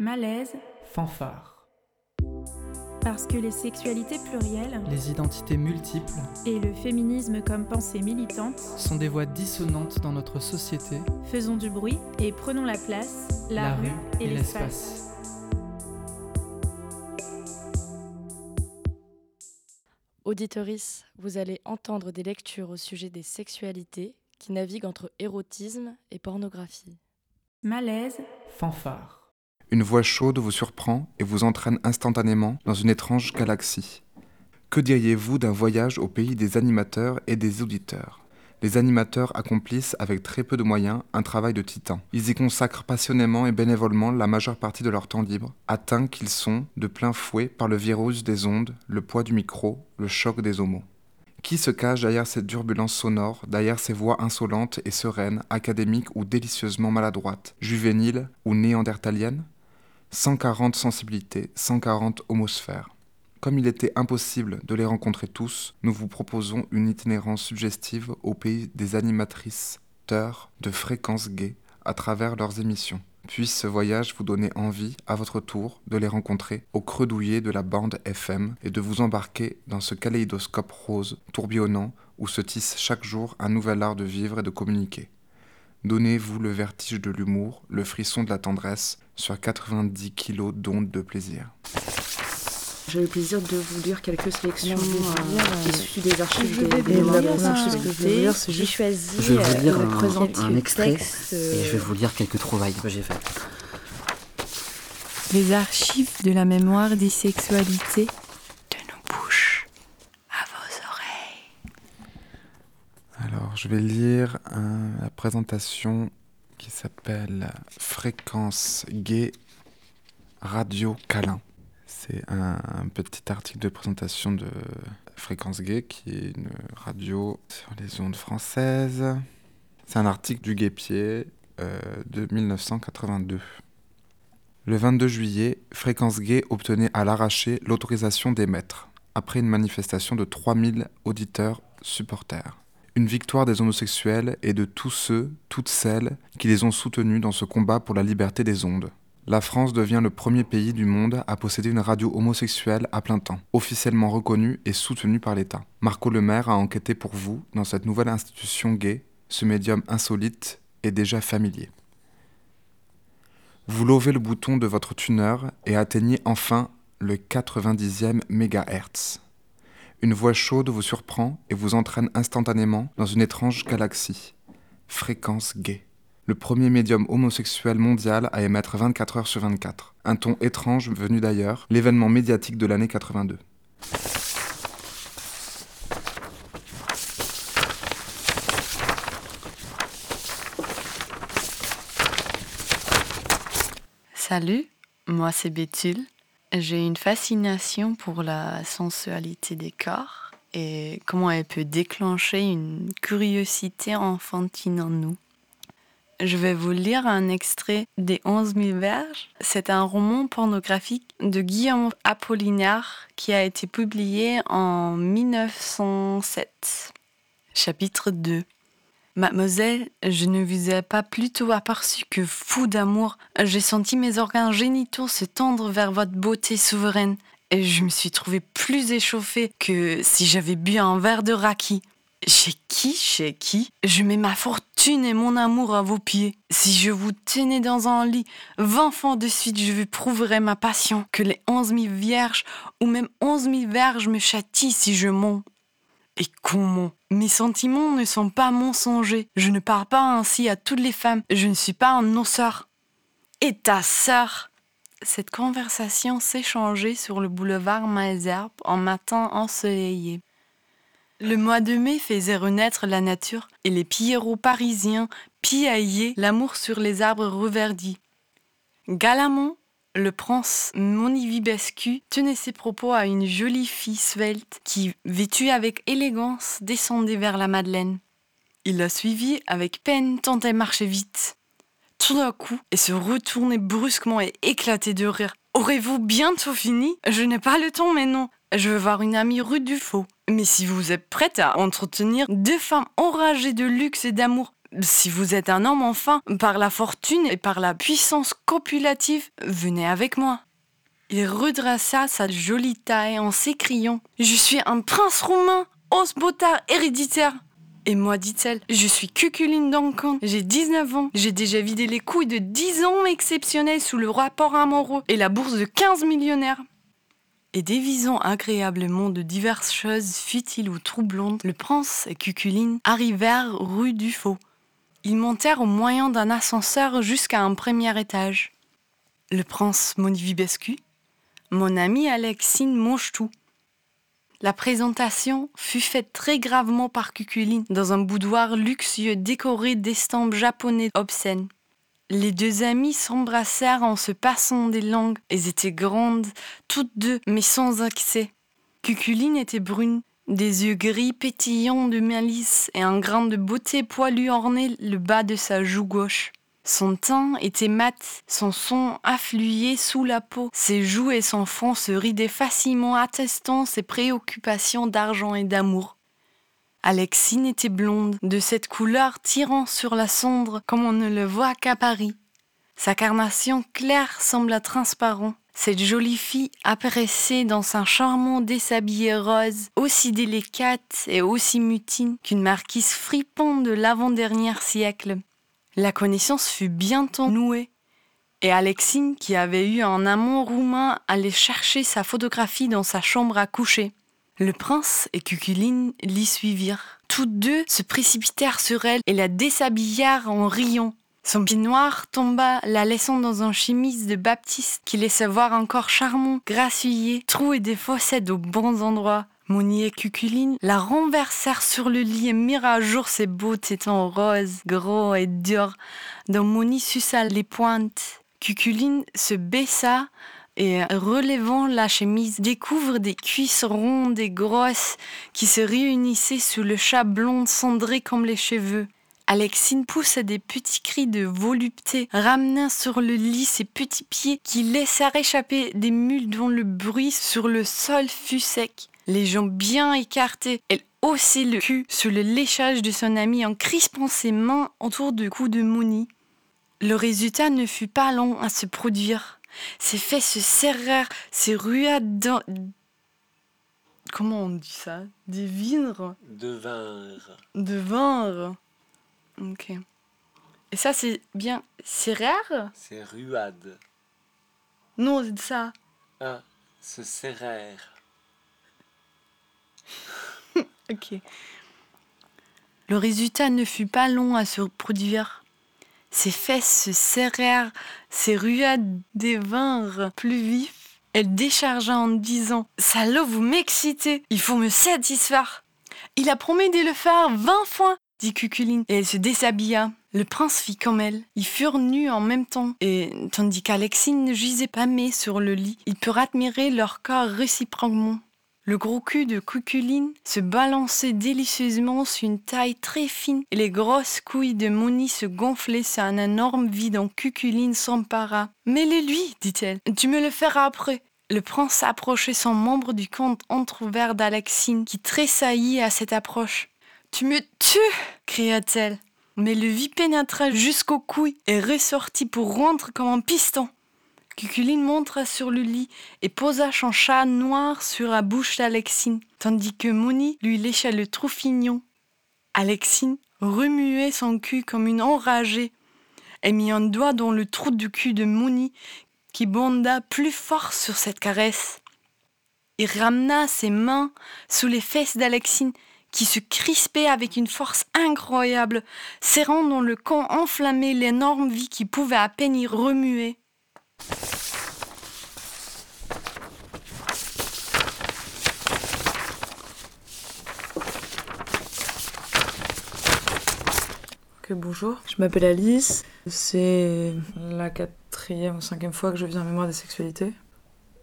Malaise, Fanfare. parce que les sexualités plurielles Les identités multiples et le féminisme comme pensée militante, sont des voix dissonantes dans notre société, faisons du bruit et prenons la place, la, rue et l'espace. Auditorice, vous allez entendre des lectures au sujet des sexualités qui naviguent entre érotisme et pornographie. Malaise, Fanfare. Une voix chaude vous surprend et vous entraîne instantanément dans une étrange galaxie. Que diriez-vous d'un voyage au pays des animateurs et des auditeurs? Les animateurs accomplissent avec très peu de moyens un travail de titan. Ils y consacrent passionnément et bénévolement la majeure partie de leur temps libre, atteints qu'ils sont de plein fouet par le virus des ondes, le poids du micro, le choc des homos. Qui se cache derrière cette turbulence sonore, derrière ces voix insolentes et sereines, académiques ou délicieusement maladroites, juvéniles ou néandertaliennes? 140 sensibilités, 140 homosphères. Comme il était impossible de les rencontrer tous, nous vous proposons une itinérance suggestive au pays des animatrices, de fréquences gays à travers leurs émissions. Puisse ce voyage vous donner envie, à votre tour, de les rencontrer au creux douillet de la bande FM et de vous embarquer dans ce kaléidoscope rose, tourbillonnant, où se tisse chaque jour un nouvel art de vivre et de communiquer. Donnez-vous le vertige de l'humour, le frisson de la tendresse, sur 90 kilos d'ondes de plaisir. J'ai le plaisir de vous lire quelques sélections Non, je vais vous lire, euh, euh, issues des archives Je des, vais des vous la première chose que je vais vous lire, c'est J'ai juste choisi Je vais vous lire euh, un- extrait Et je vais vous lire quelques trouvailles que j'ai faites. les archives de la mémoire des sexualités de nos bouches à vos oreilles. Alors, je vais lire un- la présentation qui s'appelle Fréquence gay radio câlin. C'est un, petit article de présentation de Fréquence gay qui est une radio sur les ondes françaises. C'est un article du Guépier euh, de 1982. Le 22 juillet, Fréquence Gay obtenait à l'arraché l'autorisation d'émettre, après une manifestation de 3000 auditeurs supporters. Une victoire des homosexuels et de tous ceux, toutes celles qui les ont soutenus dans ce combat pour la liberté des ondes. La France devient le premier pays du monde à posséder une radio homosexuelle à plein temps, officiellement reconnue et soutenue par l'État. Marco Le Maire a enquêté pour vous dans cette nouvelle institution gay, ce médium insolite et déjà familier. Vous levez le bouton de votre tuner et atteignez enfin le 90e MHz. Une voix chaude vous surprend et vous entraîne instantanément dans une étrange galaxie. Fréquence gay. Le premier médium homosexuel mondial à émettre 24 heures sur 24. Un ton étrange venu d'ailleurs, l'événement médiatique de l'année 82. Salut, moi c'est Béthule. J'ai une fascination pour la sensualité des corps et comment elle peut déclencher une curiosité enfantine en nous. Je vais vous lire un extrait des 11 000 verges. C'est un roman pornographique de Guillaume Apollinaire qui a été publié en 1907. Chapitre 2 Mademoiselle, je ne vous ai pas plutôt aperçu que fou d'amour. J'ai senti mes organes génitaux se tendre vers votre beauté souveraine et je me suis trouvée plus échauffée que si j'avais bu un verre de raki. Chez qui, chez qui Je mets ma fortune et mon amour à vos pieds? Si je vous tenais dans un lit, vingt fois de suite, je vous prouverais ma passion. Que les onze mille vierges ou même onze mille verges me châtient si je mens. Et comment? Mes sentiments ne sont pas mensongers. Je ne parle pas ainsi à toutes les femmes. Je ne suis pas un noceur. Et ta sœur? Cette conversation s'échangeait sur le boulevard Malesherbes en matin ensoleillé. Le mois de mai faisait renaître la nature et les pierrots parisiens piaillaient l'amour sur les arbres reverdis. Galamont, le prince Monivibescu tenait ses propos à une jolie fille svelte qui, vêtue avec élégance, descendait vers la Madeleine. Il la suivit avec peine tant elle marchait vite. Tout d'un coup, elle se retournait brusquement et éclatait de rire. Aurez-vous bientôt fini? Je n'ai pas le temps maintenant. Je veux voir une amie rue du Faux. Mais si vous êtes prête à entretenir deux femmes enragées de luxe et d'amour, Si vous êtes un homme, enfin, par la fortune et par la puissance copulative, venez avec moi. Il redressa sa jolie taille en s'écriant Je suis un prince roumain, os botard héréditaire. Et moi, dit-elle, je suis Cuculine Duncan, j'ai 19 ans, j'ai déjà vidé les couilles de 10 hommes exceptionnels sous le rapport amoureux et la bourse de 15 millionnaires. Et dévisant agréablement de diverses choses futiles ou troublantes, le prince et Cuculine arrivèrent rue du Faux. Ils montèrent au moyen d'un ascenseur jusqu'à un premier étage. Le prince Monivibescu, mon ami Alexine Monchetou, la présentation fut faite très gravement par Cuculine dans un boudoir luxueux décoré d'estampes japonais obscènes. Les deux amies s'embrassèrent en se passant des langues. Elles étaient grandes, toutes deux, mais sans accès. Cuculine était brune, des yeux gris pétillants de malice et un grain de beauté poilu ornait le bas de sa joue gauche. Son teint était mat, son son affluait sous la peau, ses joues et son front se ridaient facilement attestant ses préoccupations d'argent et d'amour. Alexine était blonde, de cette couleur tirant sur la cendre comme on ne le voit qu'à Paris. Sa carnation claire sembla transparent. Cette jolie fille apparaissait dans un charmant déshabillé rose, aussi délicate et aussi mutine qu'une marquise fripon de l'avant-dernier siècle. La connaissance fut bientôt nouée, et Alexine, qui avait eu un amant roumain, allait chercher sa photographie dans sa chambre à coucher. Le prince et Cuculine l'y suivirent. Toutes deux se précipitèrent sur elle et la déshabillèrent en riant. Son pied noir tomba, la laissant dans un chemise de Baptiste qui laissait voir encore charmant, grassouillé, troué des fossettes aux bons endroits. Moni et Cuculine la renversèrent sur le lit et mirent à jour ses beaux tétons roses, gros et durs, dont Moni suça les pointes. Cuculine se baissa et, relevant la chemise, découvre des cuisses rondes et grosses qui se réunissaient sous le chat blond cendré comme les cheveux. Alexine poussa des petits cris de volupté, ramenant sur le lit ses petits pieds qui laissèrent échapper des mules dont le bruit sur le sol fut sec les jambes bien écartées. Elle haussait le cul sur le léchage de son ami en crispant ses mains autour du cou de Moni. Le résultat ne fut pas long à se produire. Ses fesses se serrèrent, ses ruades dans... Comment on dit ça? Des vins De vinre. De vinre. Ok. Et ça, c'est bien. Rare C'est ruade. Non, c'est ça. Ah, se serrèrent. ok. Le résultat ne fut pas long à se produire. Ses fesses se serrèrent, ses ruades devinrent plus vifs. Elle déchargea en disant Salaud, vous m'excitez, il faut me satisfaire. Il a promis de le faire vingt fois, dit Cuculine, et elle se déshabilla. Le prince fit comme elle. Ils furent nus en même temps, et tandis qu'Alexine ne gisait pas mais sur le lit, ils purent admirer leur corps réciproquement. Le gros cul de Cuculine se balançait délicieusement sur une taille très fine et les grosses couilles de Moni se gonflaient sur un énorme vide dont Cuculine s'empara. Mais les lui, dit-elle, tu me le feras après. Le prince approchait son membre du compte entrouvert d'Alexine qui tressaillit à cette approche. Tu me tues cria-t-elle. Mais le vide pénétra jusqu'aux couilles et ressortit pour rentrer comme un piston. Cuculine montra sur le lit et posa son chat noir sur la bouche d'Alexine, tandis que Moni lui lécha le troufignon. Alexine remuait son cul comme une enragée et mit un doigt dans le trou du cul de Moni qui bonda plus fort sur cette caresse. Il ramena ses mains sous les fesses d'Alexine qui se crispait avec une force incroyable, serrant dans le camp enflammé l'énorme vie qui pouvait à peine y remuer. Bonjour, je m'appelle Alice. C'est la quatrième ou cinquième fois que je viens en mémoire des sexualités.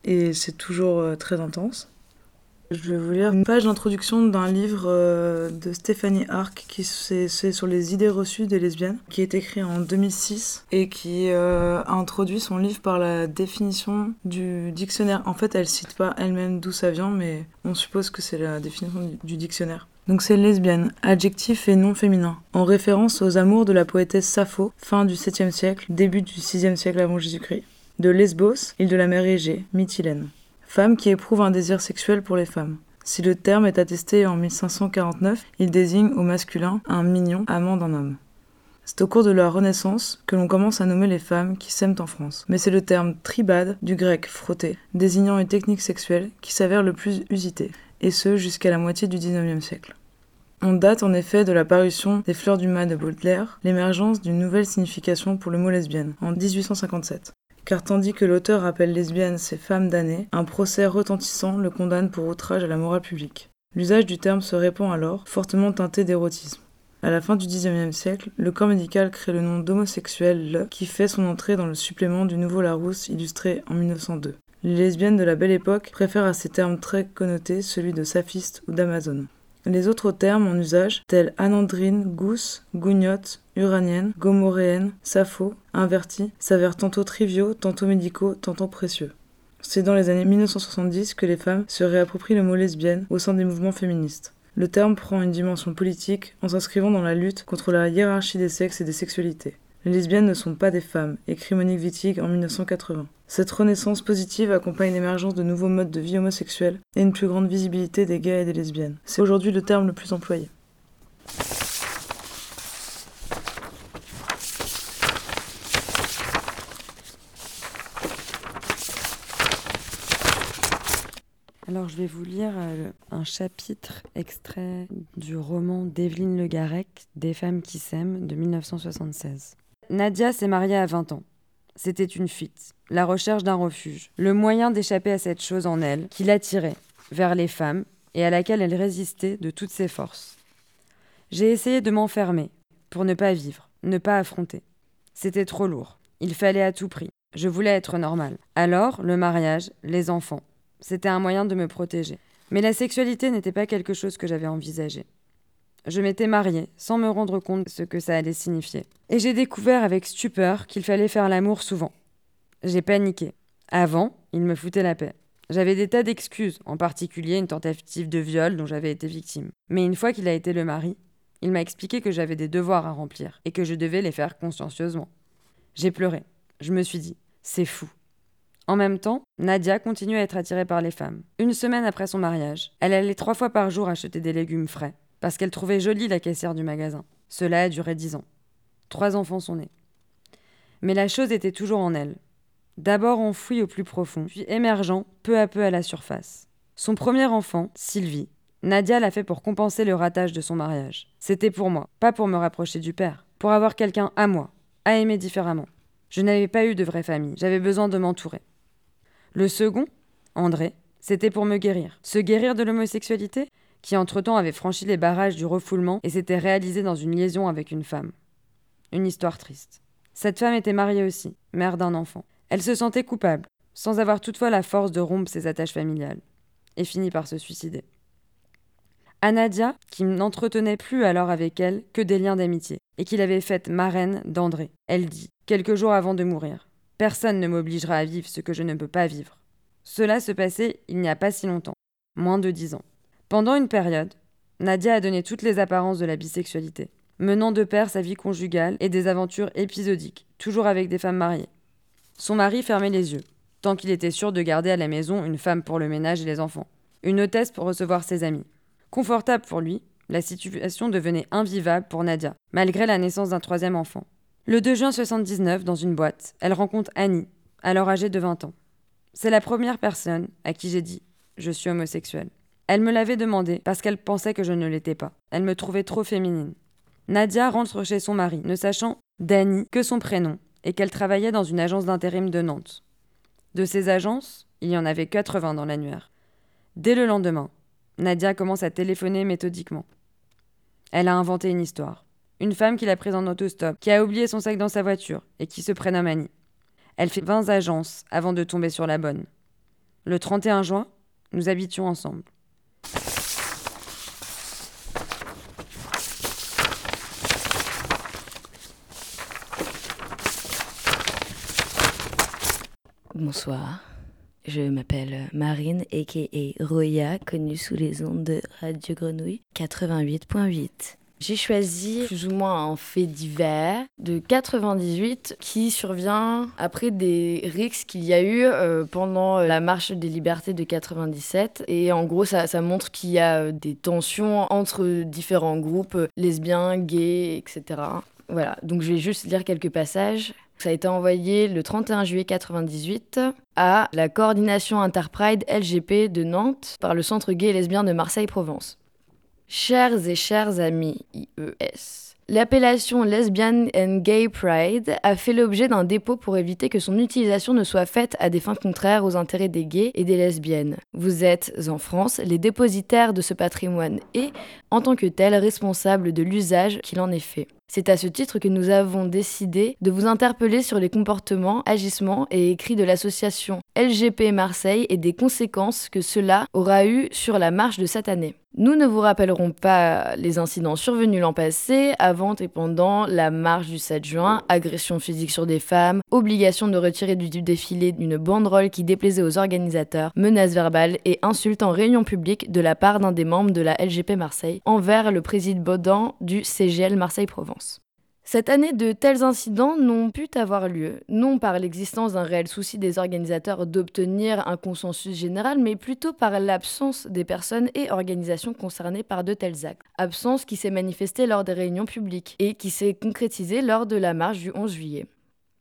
Et c'est toujours euh, très intense. Je vais vous lire une page d'introduction d'un livre euh, de Stéphanie Arc qui c'est sur les idées reçues des lesbiennes, qui est écrit en 2006 et qui euh, a introduit son livre par la définition du dictionnaire. En fait, elle cite pas elle-même d'où ça vient, mais on suppose que c'est la définition du dictionnaire. Donc c'est lesbienne, adjectif et nom féminin, en référence aux amours de la poétesse Sappho, fin du 7e siècle, début du 6e siècle avant Jésus-Christ. De Lesbos, île de la mer Égée, Mytilène. Femme qui éprouve un désir sexuel pour les femmes. Si le terme est attesté en 1549, il désigne au masculin un mignon amant d'un homme. C'est au cours de la Renaissance que l'on commence à nommer les femmes qui s'aiment en France. Mais c'est le terme tribade, du grec frotter, désignant une technique sexuelle qui s'avère le plus usité, et ce jusqu'à la moitié du XIXe siècle. On date en effet de la parution des Fleurs du Mal de Baudelaire, l'émergence d'une nouvelle signification pour le mot lesbienne, en 1857. Car tandis que l'auteur appelle lesbiennes ces femmes damnées, un procès retentissant le condamne pour outrage à la morale publique. L'usage du terme se répand alors, fortement teinté d'érotisme. À la fin du XIXe siècle, le corps médical crée le nom d'homosexuel le qui fait son entrée dans le supplément du Nouveau Larousse illustré en 1902. Les lesbiennes de la belle époque préfèrent à ces termes très connotés celui de saphiste ou d'amazone. Les autres termes en usage, tels anandrine, gousse, gougnotte, uranienne, gomoréenne, sappho, inverti, s'avèrent tantôt triviaux, tantôt médicaux, tantôt précieux. C'est dans les années 1970 que les femmes se réapproprient le mot lesbienne au sein des mouvements féministes. Le terme prend une dimension politique en s'inscrivant dans la lutte contre la hiérarchie des sexes et des sexualités. Les lesbiennes ne sont pas des femmes, écrit Monique Wittig en 1980. Cette renaissance positive accompagne l'émergence de nouveaux modes de vie homosexuels et une plus grande visibilité des gays et des lesbiennes. C'est aujourd'hui le terme le plus employé. Vais vous lire euh, un chapitre extrait du roman d'Evelyne Le Garec, Des femmes qui s'aiment, de 1976. Nadia s'est mariée à 20 ans. C'était une fuite, la recherche d'un refuge, le moyen d'échapper à cette chose en elle qui l'attirait vers les femmes et à laquelle elle résistait de toutes ses forces. J'ai essayé de m'enfermer pour ne pas vivre, ne pas affronter. C'était trop lourd. Il fallait à tout prix. Je voulais être normale. Alors, le mariage, les enfants, c'était un moyen de me protéger. Mais la sexualité n'était pas quelque chose que j'avais envisagé. Je m'étais mariée sans me rendre compte de ce que ça allait signifier. Et j'ai découvert avec stupeur qu'il fallait faire l'amour souvent. J'ai paniqué. Avant, il me foutait la paix. J'avais des tas d'excuses, en particulier une tentative de viol dont j'avais été victime. Mais une fois qu'il a été le mari, il m'a expliqué que j'avais des devoirs à remplir et que je devais les faire consciencieusement. J'ai pleuré. Je me suis dit, c'est fou. En même temps, Nadia continuait à être attirée par les femmes. Une semaine après son mariage, elle allait trois fois par jour acheter des légumes frais, parce qu'elle trouvait jolie la caissière du magasin. Cela a duré dix ans. Trois enfants sont nés. Mais la chose était toujours en elle. D'abord enfouie au plus profond, puis émergeant peu à peu à la surface. Son premier enfant, Sylvie, Nadia l'a fait pour compenser le ratage de son mariage. C'était pour moi, pas pour me rapprocher du père, pour avoir quelqu'un à moi, à aimer différemment. Je n'avais pas eu de vraie famille, j'avais besoin de m'entourer. Le second, André, c'était pour me guérir. Se guérir de l'homosexualité, qui entre-temps avait franchi les barrages du refoulement et s'était réalisé dans une liaison avec une femme. Une histoire triste. Cette femme était mariée aussi, mère d'un enfant. Elle se sentait coupable, sans avoir toutefois la force de rompre ses attaches familiales, et finit par se suicider. À Nadia, qui n'entretenait plus alors avec elle que des liens d'amitié, et qui l'avait faite marraine d'André, elle dit, quelques jours avant de mourir Personne ne m'obligera à vivre ce que je ne peux pas vivre. Cela se passait il n'y a pas si longtemps, moins de dix ans. Pendant une période, Nadia a donné toutes les apparences de la bisexualité, menant de pair sa vie conjugale et des aventures épisodiques, toujours avec des femmes mariées. Son mari fermait les yeux, tant qu'il était sûr de garder à la maison une femme pour le ménage et les enfants, une hôtesse pour recevoir ses amis. Confortable pour lui, la situation devenait invivable pour Nadia, malgré la naissance d'un troisième enfant. Le 2 juin 79, dans une boîte, elle rencontre Annie, alors âgée de 20 ans. C'est la première personne à qui j'ai dit je suis homosexuelle. Elle me l'avait demandé parce qu'elle pensait que je ne l'étais pas. Elle me trouvait trop féminine. Nadia rentre chez son mari, ne sachant d'Annie que son prénom et qu'elle travaillait dans une agence d'intérim de Nantes. De ces agences, il y en avait 80 dans l'annuaire. Dès le lendemain, Nadia commence à téléphoner méthodiquement. Elle a inventé une histoire. Une femme qui l'a prise en autostop, qui a oublié son sac dans sa voiture et qui se prénomme Annie. Elle fait 20 agences avant de tomber sur la bonne. Le 31 juin, nous habitions ensemble. Bonsoir. Je m'appelle Marine, a.k.a. Roya, connue sous les ondes de Radio Grenouille 88.8. J'ai choisi plus ou moins un fait divers de 98 qui survient après des rixes qu'il y a eu euh, pendant la marche des libertés de 97. Et en gros, ça, montre qu'il y a des tensions entre différents groupes, lesbiens, gays, etc. Voilà, donc je vais juste lire quelques passages. Ça a été envoyé le 31 juillet 98 à la coordination Interpride LGP de Nantes par le Centre gay et lesbien de Marseille-Provence. Chers et chers amis IES, l'appellation Lesbian and Gay Pride a fait l'objet d'un dépôt pour éviter que son utilisation ne soit faite à des fins contraires aux intérêts des gays et des lesbiennes. Vous êtes, en France, les dépositaires de ce patrimoine et, en tant que tel, responsables de l'usage qu'il en est fait. C'est à ce titre que nous avons décidé de vous interpeller sur les comportements, agissements et écrits de l'association LGP Marseille et des conséquences que cela aura eu sur la marche de cette année. Nous ne vous rappellerons pas les incidents survenus l'an passé, avant et pendant la marche du 7 juin, agression physique sur des femmes, obligation de retirer du défilé une banderole qui déplaisait aux organisateurs, menaces verbales et insultes en réunion publique de la part d'un des membres de la LGP Marseille envers le président Baudan du CGL Marseille-Provence. Cette année, de tels incidents n'ont pu avoir lieu, non par l'existence d'un réel souci des organisateurs d'obtenir un consensus général, mais plutôt par l'absence des personnes et organisations concernées par de tels actes. Absence qui s'est manifestée lors des réunions publiques et qui s'est concrétisée lors de la marche du 11 juillet.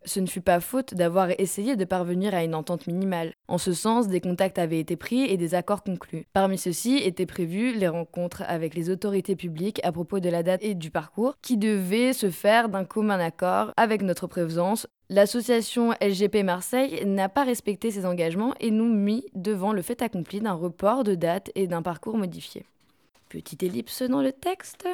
Ce ne fut pas faute d'avoir essayé de parvenir à une entente minimale. En ce sens, des contacts avaient été pris et des accords conclus. Parmi ceux-ci étaient prévus les rencontres avec les autorités publiques à propos de la date et du parcours, qui devaient se faire d'un commun accord avec notre présence. L'association LGP Marseille n'a pas respecté ses engagements et nous mit devant le fait accompli d'un report de date et d'un parcours modifié. Petite ellipse dans le texte.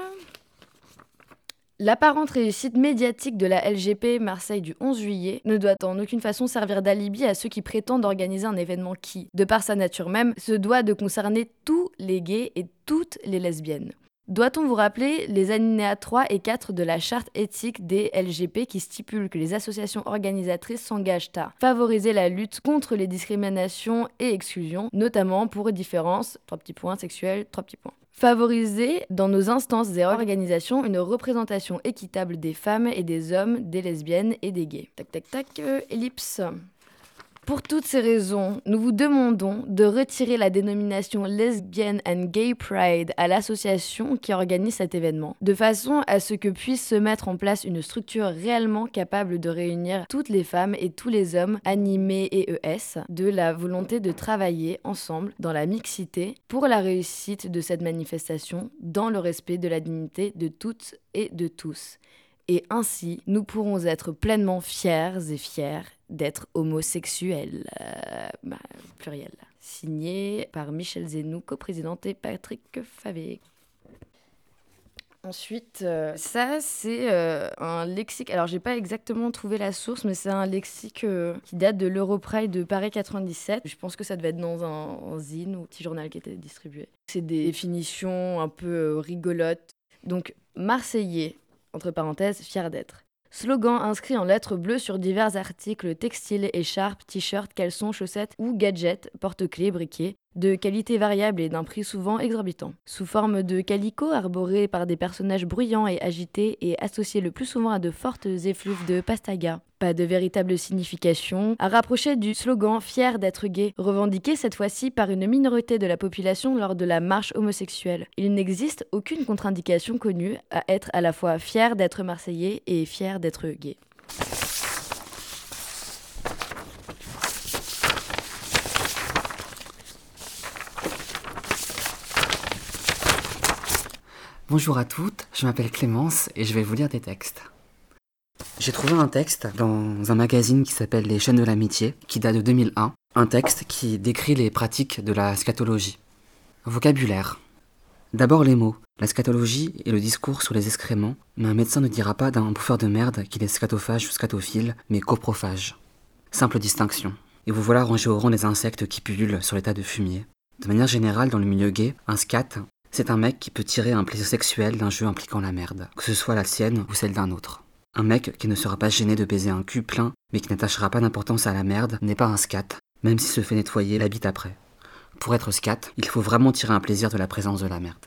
L'apparente réussite médiatique de la LGP Marseille du 11 juillet ne doit en aucune façon servir d'alibi à ceux qui prétendent organiser un événement qui, de par sa nature même, se doit de concerner tous les gays et toutes les lesbiennes. Doit-on vous rappeler les alinéas 3 et 4 de la charte éthique des LGP qui stipule que les associations organisatrices s'engagent à favoriser la lutte contre les discriminations et exclusions, notamment pour différences, trois petits points sexuels, trois petits points. Favoriser dans nos instances et organisations une représentation équitable des femmes et des hommes, des lesbiennes et des gays. Tac tac tac, euh, ellipse. Pour toutes ces raisons, nous vous demandons de retirer la dénomination Lesbian and Gay Pride à l'association qui organise cet événement, de façon à ce que puisse se mettre en place une structure réellement capable de réunir toutes les femmes et tous les hommes animés et ES de la volonté de travailler ensemble dans la mixité pour la réussite de cette manifestation dans le respect de la dignité de toutes et de tous. Et ainsi, nous pourrons être pleinement fiers et fiers d'être homosexuel. Euh, bah, pluriel. Signé par Michel Zenou, coprésidente et Patrick Favé. Ensuite, euh, ça c'est euh, un lexique. Alors j'ai pas exactement trouvé la source, mais c'est un lexique qui date de l'Europride de Paris 97. Je pense que ça devait être dans un, un zine ou petit journal qui était distribué. C'est des définitions un peu rigolotes. Donc Marseillais, entre parenthèses, fier d'être. Slogan inscrit en lettres bleues sur divers articles textiles, écharpes, t-shirts, caleçons, chaussettes ou gadgets, porte-clés, briquets, de qualité variable et d'un prix souvent exorbitant. Sous forme de calicot arboré par des personnages bruyants et agités et associés le plus souvent à de fortes effluves de pastaga. Pas de véritable signification, à rapprocher du slogan fier d'être gay, revendiqué cette fois-ci par une minorité de la population lors de la marche homosexuelle. Il n'existe aucune contre-indication connue à être à la fois fier d'être marseillais et fier d'être gay. Bonjour à toutes, je m'appelle Clémence et je vais vous lire des textes. J'ai trouvé un texte dans un magazine qui s'appelle Les chaînes de l'amitié, qui date de 2001, un texte qui décrit les pratiques de la scatologie. Vocabulaire. D'abord les mots. La scatologie est le discours sur les excréments, mais un médecin ne dira pas d'un bouffeur de merde qu'il est scatophage ou scatophile, mais coprophage. Simple distinction. Et vous voilà rangé au rang des insectes qui pullulent sur les tas de fumier. De manière générale, dans le milieu gay, un scat, c'est un mec qui peut tirer un plaisir sexuel d'un jeu impliquant la merde, que ce soit la sienne ou celle d'un autre. Un mec qui ne sera pas gêné de baiser un cul plein, mais qui n'attachera pas d'importance à la merde, n'est pas un scat, même s'il se fait nettoyer la bite après. Pour être scat, il faut vraiment tirer un plaisir de la présence de la merde.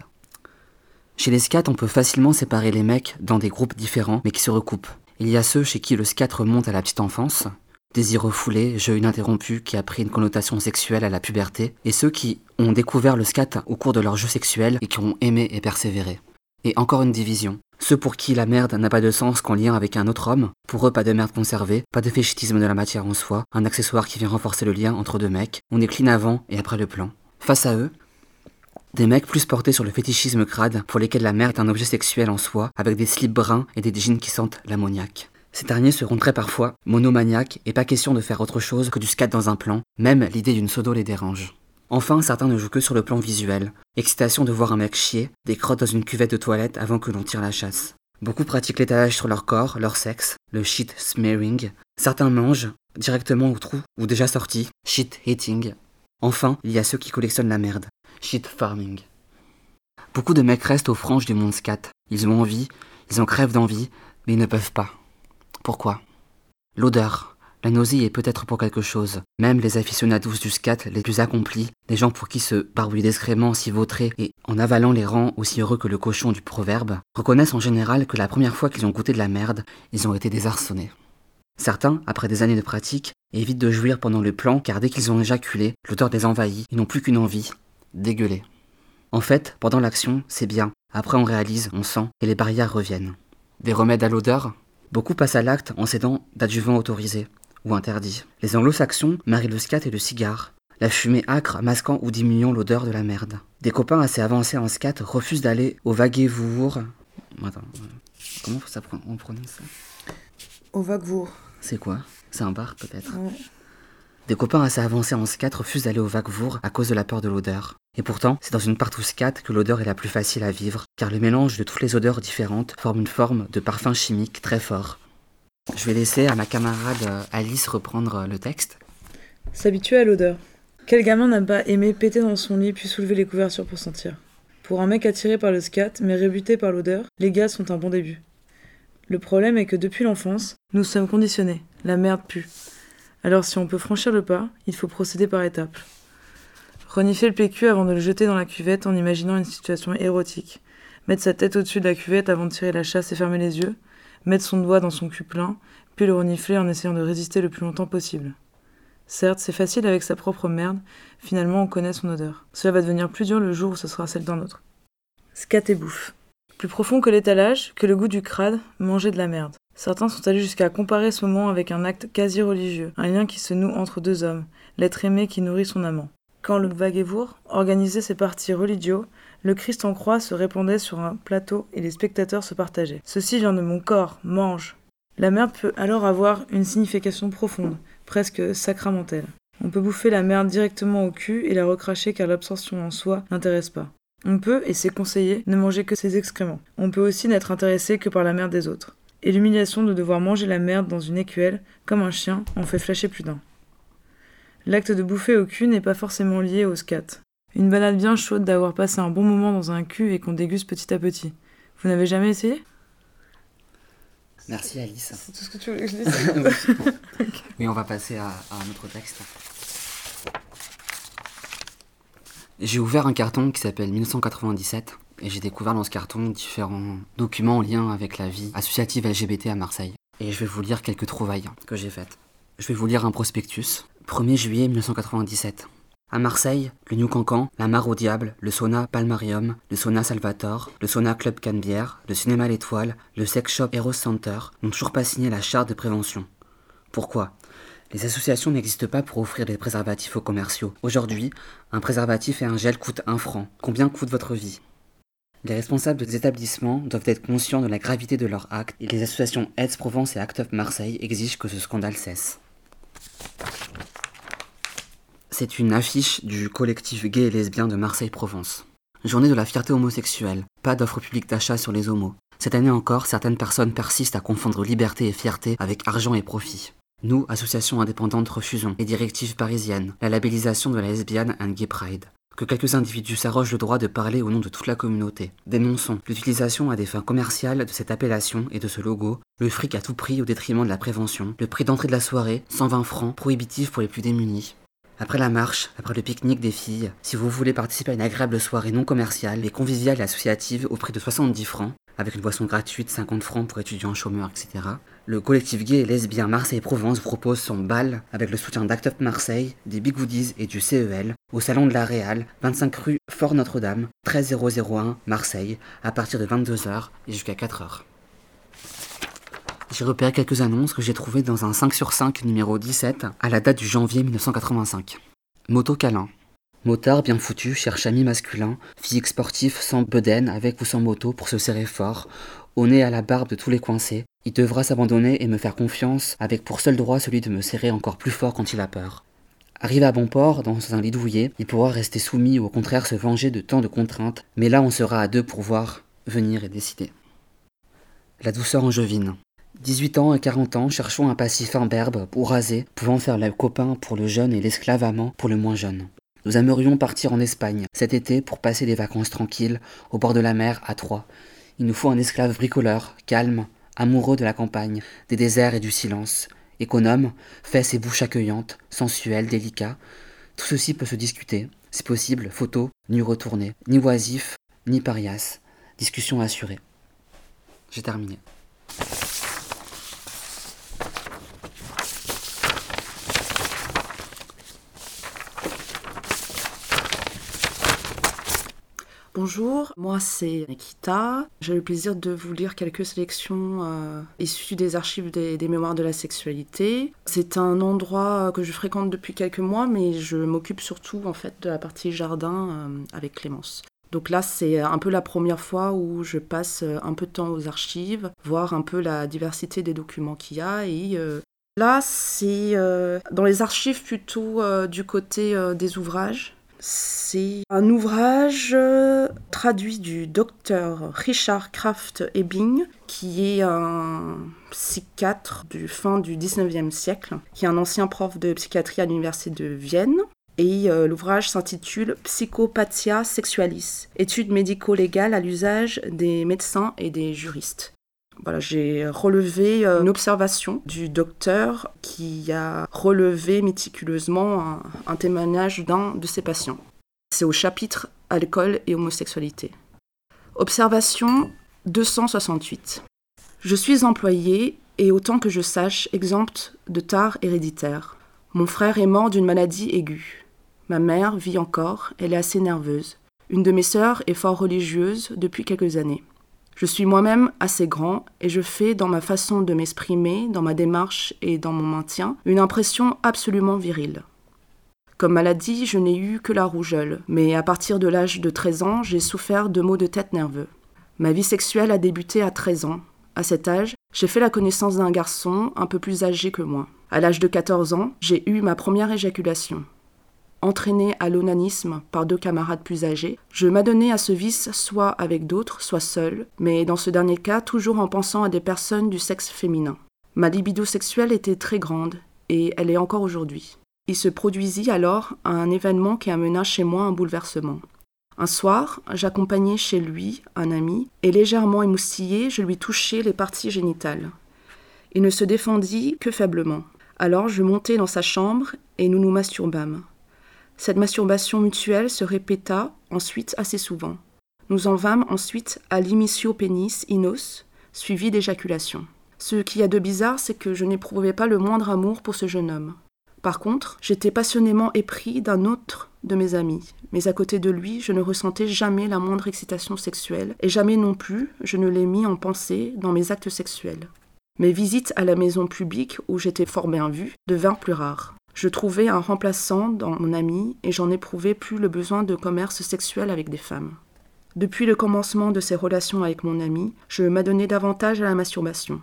Chez les scats, on peut facilement séparer les mecs dans des groupes différents mais qui se recoupent. Il y a ceux chez qui le scat remonte à la petite enfance, désir refoulé, jeu ininterrompu qui a pris une connotation sexuelle à la puberté, et ceux qui ont découvert le scat au cours de leur jeu sexuel et qui ont aimé et persévéré. Et encore une division. Ceux pour qui la merde n'a pas de sens qu'en lien avec un autre homme, pour eux pas de merde conservée, pas de féchitisme de la matière en soi, un accessoire qui vient renforcer le lien entre deux mecs, on est avant et après le plan. Face à eux, des mecs plus portés sur le fétichisme crade, pour lesquels la merde est un objet sexuel en soi, avec des slips bruns et des jeans qui sentent l'ammoniaque. Ces derniers seront très parfois monomaniaques et pas question de faire autre chose que du scat dans un plan, même l'idée d'une sodo les dérange. Enfin, certains ne jouent que sur le plan visuel. Excitation de voir un mec chier, des crottes dans une cuvette de toilette avant que l'on tire la chasse. Beaucoup pratiquent l'étalage sur leur corps, leur sexe, le shit smearing. Certains mangent, directement au trou ou déjà sortis, shit eating. Enfin, il y a ceux qui collectionnent la merde, shit farming. Beaucoup de mecs restent aux franges du monde scat. Ils ont envie, ils en crèvent d'envie, mais ils ne peuvent pas. Pourquoi? L'odeur. La nausée est peut-être pour quelque chose. Même les aficionados du scat les plus accomplis, les gens pour qui se barbouiller discrètement si vautré et en avalant les rangs aussi heureux que le cochon du proverbe, reconnaissent en général que la première fois qu'ils ont goûté de la merde, ils ont été désarçonnés. Certains, après des années de pratique, évitent de jouir pendant le plan car dès qu'ils ont éjaculé, l'odeur les envahit, ils n'ont plus qu'une envie, dégueuler. En fait, pendant l'action, c'est bien. Après on réalise, on sent, et les barrières reviennent. Des remèdes à l'odeur? Beaucoup passent à l'acte en s'aidant d'adjuvants autorisés ou interdits. Les anglo-saxons marient le scat et le cigare, la fumée âcre masquant ou diminuant l'odeur de la merde. Des copains assez avancés en scat refusent d'aller au Vaguevour. Attends, comment ça on prononce ça? Au Vaguevour. C'est quoi? C'est un bar peut-être? Ouais. Des copains assez avancés en scat refusent d'aller au Vaguevour à cause de la peur de l'odeur. Et pourtant, c'est dans une partout scat que l'odeur est la plus facile à vivre, car le mélange de toutes les odeurs différentes forme une forme de parfum chimique très fort. Je vais laisser à ma camarade euh, Alice reprendre euh, le texte. S'habituer à l'odeur. Quel gamin n'a pas aimé péter dans son lit puis soulever les couvertures pour sentir? Pour un mec attiré par le scat, mais rébuté par l'odeur, les gars sont un bon début. Le problème est que depuis l'enfance, nous sommes conditionnés. La merde pue. Alors si on peut franchir le pas, il faut procéder par étapes. Renifler le PQ avant de le jeter dans la cuvette en imaginant une situation érotique. Mettre sa tête au-dessus de la cuvette avant de tirer la chasse et fermer les yeux. Mettre son doigt dans son cul plein, puis le renifler en essayant de résister le plus longtemps possible. Certes, c'est facile avec sa propre merde, finalement on connaît son odeur. Cela va devenir plus dur le jour où ce sera celle d'un autre. Scat et bouffe. Plus profond que l'étalage, que le goût du crade, manger de la merde. Certains sont allés jusqu'à comparer ce moment avec un acte quasi religieux, un lien qui se noue entre deux hommes, l'être aimé qui nourrit son amant. Quand le Vaguevour organisait ses parties religieux, le Christ en croix se répandait sur un plateau et les spectateurs se partageaient. Ceci vient de mon corps, mange. La merde peut alors avoir une signification profonde, presque sacramentelle. On peut bouffer la merde directement au cul et la recracher car l'absorption en soi n'intéresse pas. On peut, et c'est conseillé, ne manger que ses excréments. On peut aussi n'être intéressé que par la merde des autres. Et l'humiliation de devoir manger la merde dans une écuelle, comme un chien, en fait flasher plus d'un. L'acte de bouffer au cul n'est pas forcément lié au scat. Une balade bien chaude d'avoir passé un bon moment dans un cul et qu'on déguste petit à petit. Vous n'avez jamais essayé? Merci Alice. C'est tout ce que tu voulais que je dise Oui, on va passer à, à un autre texte. J'ai ouvert un carton qui s'appelle 1997 et j'ai découvert dans ce carton différents documents en lien avec la vie associative LGBT à Marseille. Et je vais vous lire quelques trouvailles que j'ai faites. Je vais vous lire un prospectus. 1er juillet 1997. À Marseille, le New Cancan, la Mare au Diable, le Sauna Palmarium, le Sauna Salvatore, le Sauna Club Canebière, le Cinéma L'Étoile, le Sex Shop Eros Center n'ont toujours pas signé la charte de prévention. Pourquoi? Les associations n'existent pas pour offrir des préservatifs aux commerciaux. Aujourd'hui, un préservatif et un gel coûtent un franc. Combien coûte votre vie? Les responsables des établissements doivent être conscients de la gravité de leur acte et les associations AIDS Provence et Act Up Marseille exigent que ce scandale cesse. C'est une affiche du collectif gay et lesbien de Marseille-Provence. Journée de la fierté homosexuelle. Pas d'offre publique d'achat sur les homos. Cette année encore, certaines personnes persistent à confondre liberté et fierté avec argent et profit. Nous, associations indépendantes, refusons les directives parisiennes, la labellisation de la lesbienne and gay pride. Que quelques individus s'arrogent le droit de parler au nom de toute la communauté. Dénonçons l'utilisation à des fins commerciales de cette appellation et de ce logo, le fric à tout prix au détriment de la prévention, le prix d'entrée de la soirée, 120 francs, prohibitif pour les plus démunis. Après la marche, après le pique-nique des filles, si vous voulez participer à une agréable soirée non commerciale, mais conviviale et associative au prix de 70 francs, avec une boisson gratuite, 50 francs pour étudiants chômeurs, etc., le collectif gay et lesbien Marseille-Provence propose son bal avec le soutien d'Act Up Marseille, des Big Goodies et du CEL au salon de la Réal, 25 rue Fort Notre-Dame, 13001 Marseille, à partir de 22h et jusqu'à 4h. J'ai repéré quelques annonces que j'ai trouvées dans un 5 sur 5 numéro 17 à la date du janvier 1985. Moto câlin. Motard bien foutu cherche ami masculin, physique sportif sans bedaine avec ou sans moto pour se serrer fort, au nez à la barbe de tous les coincés, il devra s'abandonner et me faire confiance, avec pour seul droit celui de me serrer encore plus fort quand il a peur. Arrivé à bon port, dans un lit douillet, il pourra rester soumis ou au contraire se venger de tant de contraintes, mais là on sera à deux pour voir, venir et décider. La douceur angevine. 18 ans et 40 ans, cherchons un passif imberbe ou rasé, pouvant faire le copain pour le jeune et l'esclave amant pour le moins jeune. Nous aimerions partir en Espagne cet été pour passer des vacances tranquilles, au bord de la mer, à Troyes. Il nous faut un esclave bricoleur, calme, amoureux de la campagne, des déserts et du silence, économe, fesses et bouches accueillantes, sensuel, délicat. Tout ceci peut se discuter, si possible, photo, ni retourné, ni oisif, ni parias. Discussion assurée. J'ai terminé. Bonjour, moi c'est Nikita. J'ai le plaisir de vous lire quelques sélections euh, issues des archives des, mémoires de la sexualité. C'est un endroit que je fréquente depuis quelques mois, mais je m'occupe surtout en fait de la partie jardin euh, avec Clémence. Donc là, c'est un peu la première fois où je passe un peu de temps aux archives, voir un peu la diversité des documents qu'il y a. Et euh, là, c'est euh, dans les archives plutôt euh, du côté des ouvrages. C'est un ouvrage traduit du docteur Richard Kraft Ebing, qui est un psychiatre du fin du 19e siècle, qui est un ancien prof de psychiatrie à l'université de Vienne. Et euh, l'ouvrage s'intitule Psychopathia sexualis, études médico-légales à l'usage des médecins et des juristes. Voilà, j'ai relevé euh, une observation du docteur qui a relevé méticuleusement un, témoignage d'un de ses patients. C'est au chapitre Alcool et homosexualité. Observation 268. Je suis employé et autant que je sache exempte de tard héréditaire. Mon frère est mort d'une maladie aiguë. Ma mère vit encore, elle est assez nerveuse. Une de mes sœurs est fort religieuse depuis quelques années. Je suis moi-même assez grand et je fais dans ma façon de m'exprimer, dans ma démarche et dans mon maintien, une impression absolument virile. Comme maladie, je n'ai eu que la rougeole, mais à partir de l'âge de 13 ans, j'ai souffert de maux de tête nerveux. Ma vie sexuelle a débuté à 13 ans. À cet âge, j'ai fait la connaissance d'un garçon un peu plus âgé que moi. À l'âge de 14 ans, j'ai eu ma première éjaculation entraîné à l'onanisme par deux camarades plus âgés, je m'adonnais à ce vice soit avec d'autres, soit seul, mais dans ce dernier cas toujours en pensant à des personnes du sexe féminin. Ma libido sexuelle était très grande, et elle est encore aujourd'hui. Il se produisit alors un événement qui amena chez moi un bouleversement. Un soir, j'accompagnais chez lui un ami, et légèrement émoustillé, je lui touchai les parties génitales. Il ne se défendit que faiblement. Alors je montai dans sa chambre et nous nous masturbâmes. Cette masturbation mutuelle se répéta ensuite assez souvent. Nous en vîmes ensuite à l'imitio pénis inos, suivi d'éjaculation. Ce qu'il y a de bizarre, c'est que je n'éprouvais pas le moindre amour pour ce jeune homme. Par contre, j'étais passionnément épris d'un autre de mes amis, mais à côté de lui, je ne ressentais jamais la moindre excitation sexuelle, et jamais non plus je ne l'ai mis en pensée dans mes actes sexuels. Mes visites à la maison publique, où j'étais fort bien vue, devinrent plus rares. Je trouvais un remplaçant dans mon ami et j'en éprouvais plus le besoin de commerce sexuel avec des femmes. Depuis le commencement de ces relations avec mon ami, je m'adonnais davantage à la masturbation.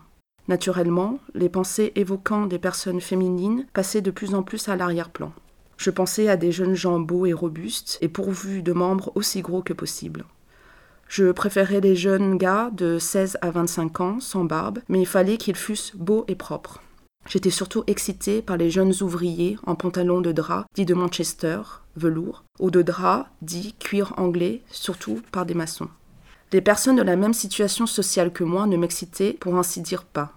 Naturellement, les pensées évoquant des personnes féminines passaient de plus en plus à l'arrière-plan. Je pensais à des jeunes gens beaux et robustes et pourvus de membres aussi gros que possible. Je préférais les jeunes gars de 16 à 25 ans, sans barbe, mais il fallait qu'ils fussent beaux et propres. J'étais surtout excitée par les jeunes ouvriers en pantalon de drap, dit de Manchester, velours, ou de drap, dit cuir anglais, surtout par des maçons. Les personnes de la même situation sociale que moi ne m'excitaient pour ainsi dire pas.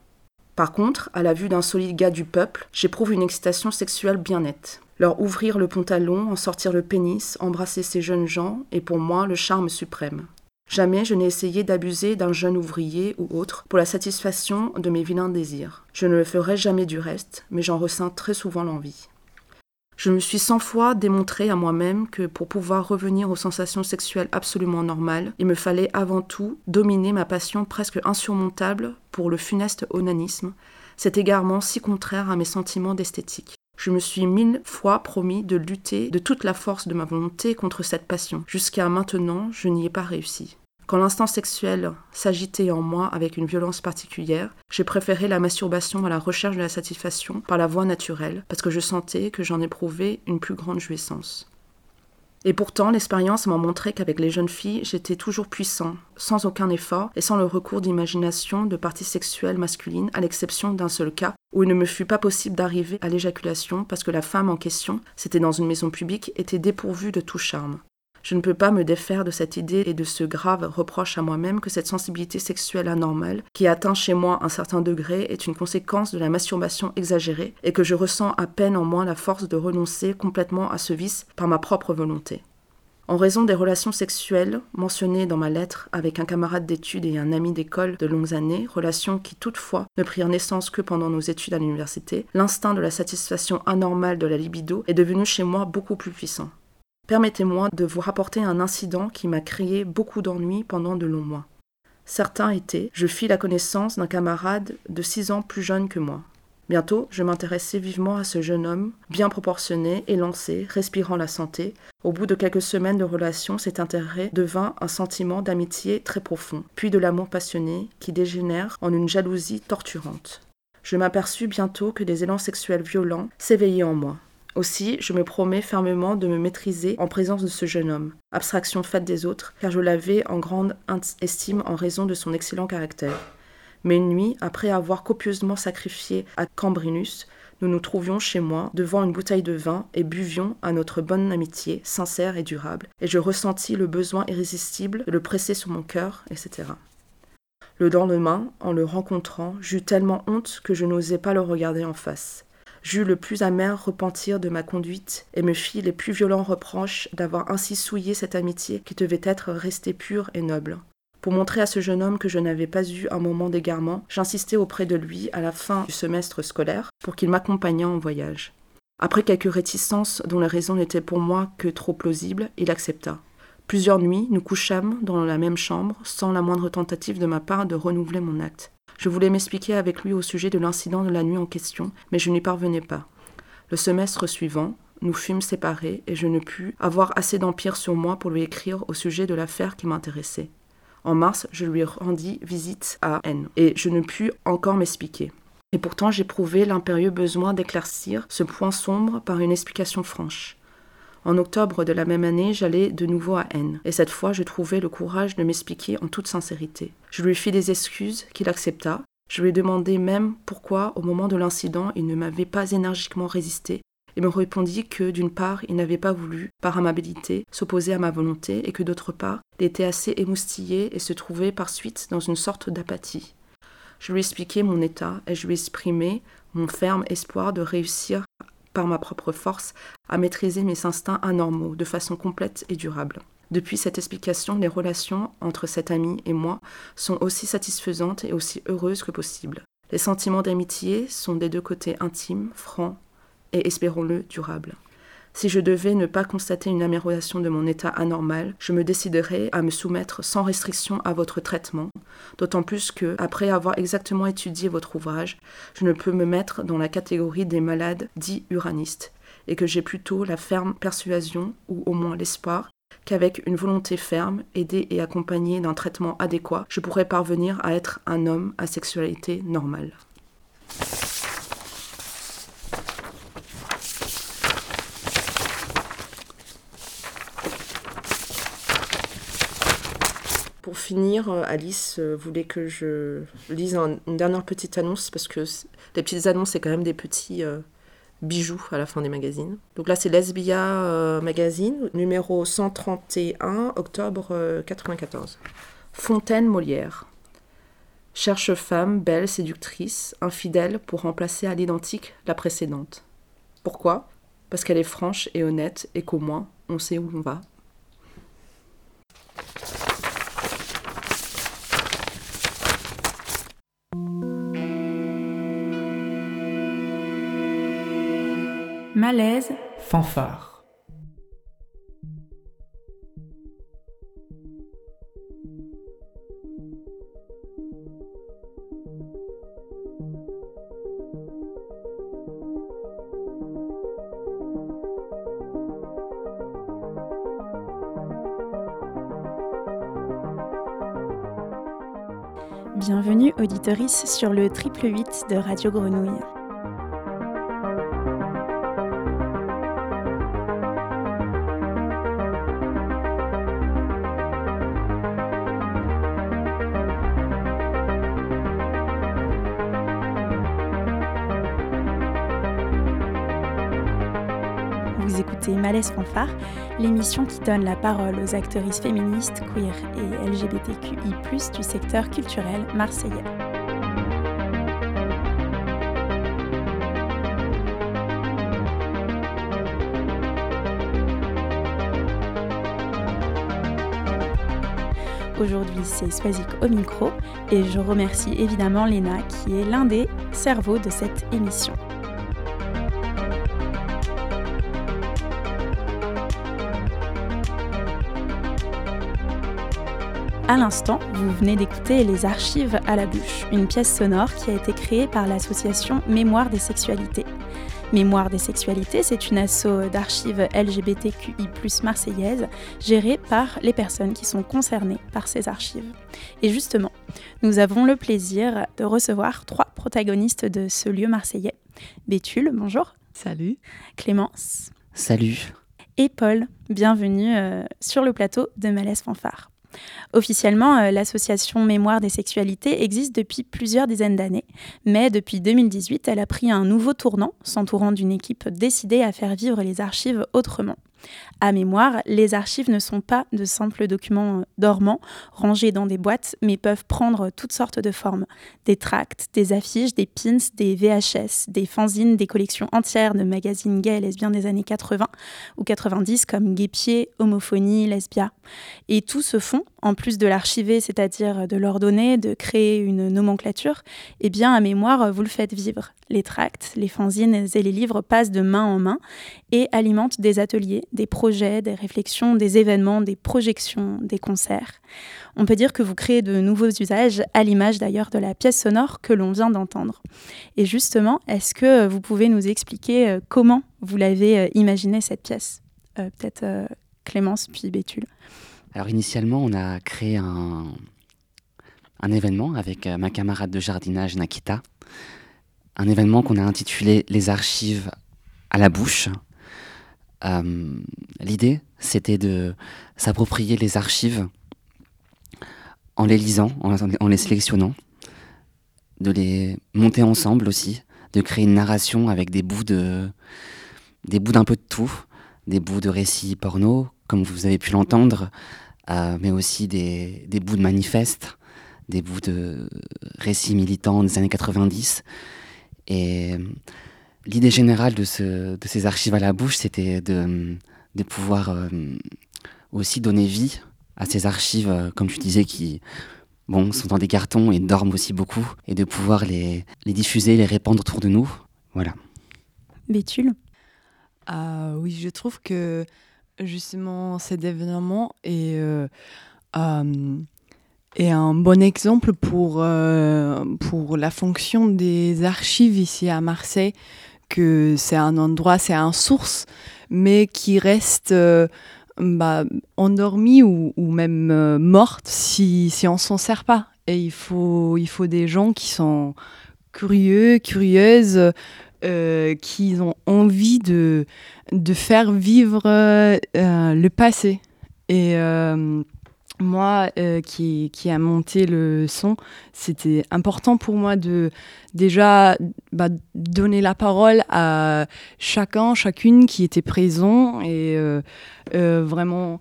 Par contre, à la vue d'un solide gars du peuple, j'éprouve une excitation sexuelle bien nette. Leur ouvrir le pantalon, en sortir le pénis, embrasser ces jeunes gens est pour moi le charme suprême. Jamais je n'ai essayé d'abuser d'un jeune ouvrier ou autre pour la satisfaction de mes vilains désirs. Je ne le ferai jamais du reste, mais j'en ressens très souvent l'envie. Je me suis cent fois démontré à moi-même que pour pouvoir revenir aux sensations sexuelles absolument normales, il me fallait avant tout dominer ma passion presque insurmontable pour le funeste onanisme, cet égarement si contraire à mes sentiments d'esthétique. Je me suis mille fois promis de lutter de toute la force de ma volonté contre cette passion. Jusqu'à maintenant, je n'y ai pas réussi. Quand l'instant sexuel s'agitait en moi avec une violence particulière, j'ai préféré la masturbation à la recherche de la satisfaction par la voie naturelle, parce que je sentais que j'en éprouvais une plus grande jouissance. Et pourtant, l'expérience m'a montré qu'avec les jeunes filles, j'étais toujours puissant, sans aucun effort et sans le recours d'imagination de parties sexuelles masculines, à l'exception d'un seul cas où il ne me fut pas possible d'arriver à l'éjaculation parce que la femme en question, c'était dans une maison publique, était dépourvue de tout charme. Je ne peux pas me défaire de cette idée et de ce grave reproche à moi-même que cette sensibilité sexuelle anormale, qui atteint chez moi un certain degré, est une conséquence de la masturbation exagérée et que je ressens à peine en moi la force de renoncer complètement à ce vice par ma propre volonté. En raison des relations sexuelles mentionnées dans ma lettre avec un camarade d'études et un ami d'école de longues années, relations qui toutefois ne prirent naissance que pendant nos études à l'université, l'instinct de la satisfaction anormale de la libido est devenu chez moi beaucoup plus puissant. Permettez-moi de vous rapporter un incident qui m'a créé beaucoup d'ennuis pendant de longs mois. Certains étaient, je fis la connaissance d'un camarade de six ans plus jeune que moi. Bientôt, je m'intéressai vivement à ce jeune homme, bien proportionné, élancé, respirant la santé. Au bout de quelques semaines de relation, cet intérêt devint un sentiment d'amitié très profond, puis de l'amour passionné qui dégénère en une jalousie torturante. Je m'aperçus bientôt que des élans sexuels violents s'éveillaient en moi. Aussi, je me promets fermement de me maîtriser en présence de ce jeune homme, abstraction faite des autres, car je l'avais en grande estime en raison de son excellent caractère. Mais une nuit, après avoir copieusement sacrifié à Cambrinus, nous nous trouvions chez moi devant une bouteille de vin et buvions à notre bonne amitié, sincère et durable, et je ressentis le besoin irrésistible de le presser sur mon cœur, etc. Le lendemain, en le rencontrant, j'eus tellement honte que je n'osais pas le regarder en face. J'eus le plus amer repentir de ma conduite et me fis les plus violents reproches d'avoir ainsi souillé cette amitié qui devait être restée pure et noble. Pour montrer à ce jeune homme que je n'avais pas eu un moment d'égarement, j'insistai auprès de lui à la fin du semestre scolaire pour qu'il m'accompagnât en voyage. Après quelques réticences dont les raisons n'étaient pour moi que trop plausibles, il accepta. Plusieurs nuits, nous couchâmes dans la même chambre, sans la moindre tentative de ma part de renouveler mon acte. Je voulais m'expliquer avec lui au sujet de l'incident de la nuit en question, mais je n'y parvenais pas. Le semestre suivant, nous fûmes séparés et je ne pus avoir assez d'empire sur moi pour lui écrire au sujet de l'affaire qui m'intéressait. En mars, je lui rendis visite à N et je ne pus encore m'expliquer. Et pourtant, j'éprouvais l'impérieux besoin d'éclaircir ce point sombre par une explication franche. En octobre de la même année, j'allai de nouveau à N, et cette fois je trouvai le courage de m'expliquer en toute sincérité. Je lui fis des excuses qu'il accepta. Je lui ai demandé même pourquoi, au moment de l'incident, il ne m'avait pas énergiquement résisté, et me répondit que, d'une part, il n'avait pas voulu, par amabilité, s'opposer à ma volonté, et que, d'autre part, il était assez émoustillé et se trouvait par suite dans une sorte d'apathie. Je lui expliquai mon état, et je lui exprimai mon ferme espoir de réussir par ma propre force, à maîtriser mes instincts anormaux de façon complète et durable. Depuis cette explication, les relations entre cet ami et moi sont aussi satisfaisantes et aussi heureuses que possible. Les sentiments d'amitié sont des deux côtés intimes, francs et, espérons-le, durables. Si je devais ne pas constater une amélioration de mon état anormal, je me déciderais à me soumettre sans restriction à votre traitement, d'autant plus que, après avoir exactement étudié votre ouvrage, je ne peux me mettre dans la catégorie des malades dits uranistes, et que j'ai plutôt la ferme persuasion, ou au moins l'espoir, qu'avec une volonté ferme, aidée et accompagnée d'un traitement adéquat, je pourrais parvenir à être un homme à sexualité normale. Pour finir, euh, Alice euh, voulait que je lise une dernière petite annonce parce que les petites annonces, c'est quand même des petits euh, bijoux à la fin des magazines. Donc là, c'est Lesbia Magazine, numéro 131, octobre 94. Fontaine Molière. cherche femme, belle, séductrice, infidèle pour remplacer à l'identique la précédente. Pourquoi? Parce qu'elle est franche et honnête et qu'au moins on sait où on va. Malaise. Fanfare. Bienvenue auditorice sur le triple 8 de Radio Grenouille. Fanfare, l'émission qui donne la parole aux actrices féministes, queer et LGBTQI, du secteur culturel marseillais. Aujourd'hui, c'est Swazik au micro et je remercie évidemment Léna qui est l'un des cerveaux de cette émission. À l'instant, vous venez d'écouter Les Archives à la bouche, une pièce sonore qui a été créée par l'association Mémoire des sexualités. Mémoire des sexualités, c'est une asso d'archives LGBTQI marseillaise gérée par les personnes qui sont concernées par ces archives. Et justement, nous avons le plaisir de recevoir trois protagonistes de ce lieu marseillais. Béthule, bonjour. Salut. Clémence. Salut. Et Paul, bienvenue euh, sur le plateau de Malaise Fanfare. Officiellement, euh, l'association Mémoire des sexualités existe depuis plusieurs dizaines d'années, mais depuis 2018, elle a pris un nouveau tournant, s'entourant d'une équipe décidée à faire vivre les archives autrement. À mémoire, les archives ne sont pas de simples documents euh, dormants, rangés dans des boîtes, mais peuvent prendre toutes sortes de formes. Des tracts, des affiches, des pins, des VHS, des fanzines, des collections entières de magazines gays et lesbiens des années 80 ou 90 comme Guépier, Homophonie, Lesbia. Et tout se fond, en plus de l'archiver, c'est-à-dire de l'ordonner, de créer une nomenclature, eh bien à mémoire, vous le faites vivre. Les tracts, les fanzines et les livres passent de main en main et alimentent des ateliers, des projets, des réflexions, des événements, des projections, des concerts. On peut dire que vous créez de nouveaux usages, à l'image d'ailleurs de la pièce sonore que l'on vient d'entendre. Et justement, est-ce que vous pouvez nous expliquer euh, comment vous l'avez euh, imaginé cette pièce? Euh, Peut-être Clémence puis Béthule. Alors initialement, on a créé un, un événement avec ma camarade de jardinage Nakita un événement qu'on a intitulé Les archives à la bouche. Euh, l'idée, c'était de s'approprier les archives en les lisant, en, les sélectionnant, de les monter ensemble aussi, de créer une narration avec des bouts de, des bouts d'un peu de tout, des bouts de récits porno, comme vous avez pu l'entendre, euh, mais aussi des, des, bouts de manifestes, des bouts de récits militants des années 90, et euh, l'idée générale de, ce, de, ces archives à la bouche, c'était de, de, pouvoir euh, aussi donner vie à ces archives, euh, comme tu disais, qui bon, sont dans des cartons et dorment aussi beaucoup, et de pouvoir les, les diffuser, les répandre autour de nous. Voilà. Béthule? Ah, Oui, je trouve que justement cet événement est et un bon exemple pour, euh, pour la fonction des archives ici à Marseille, que c'est un endroit, c'est un source, mais qui reste euh, bah, endormi ou, même euh, morte si, si on s'en sert pas. Et il faut, il faut des gens qui sont curieux, curieuses, qui ont envie de, de faire vivre le passé. Et moi euh, qui, qui, a monté le son, c'était important pour moi de déjà bah, donner la parole à chacun, chacune qui était présent et euh, euh, vraiment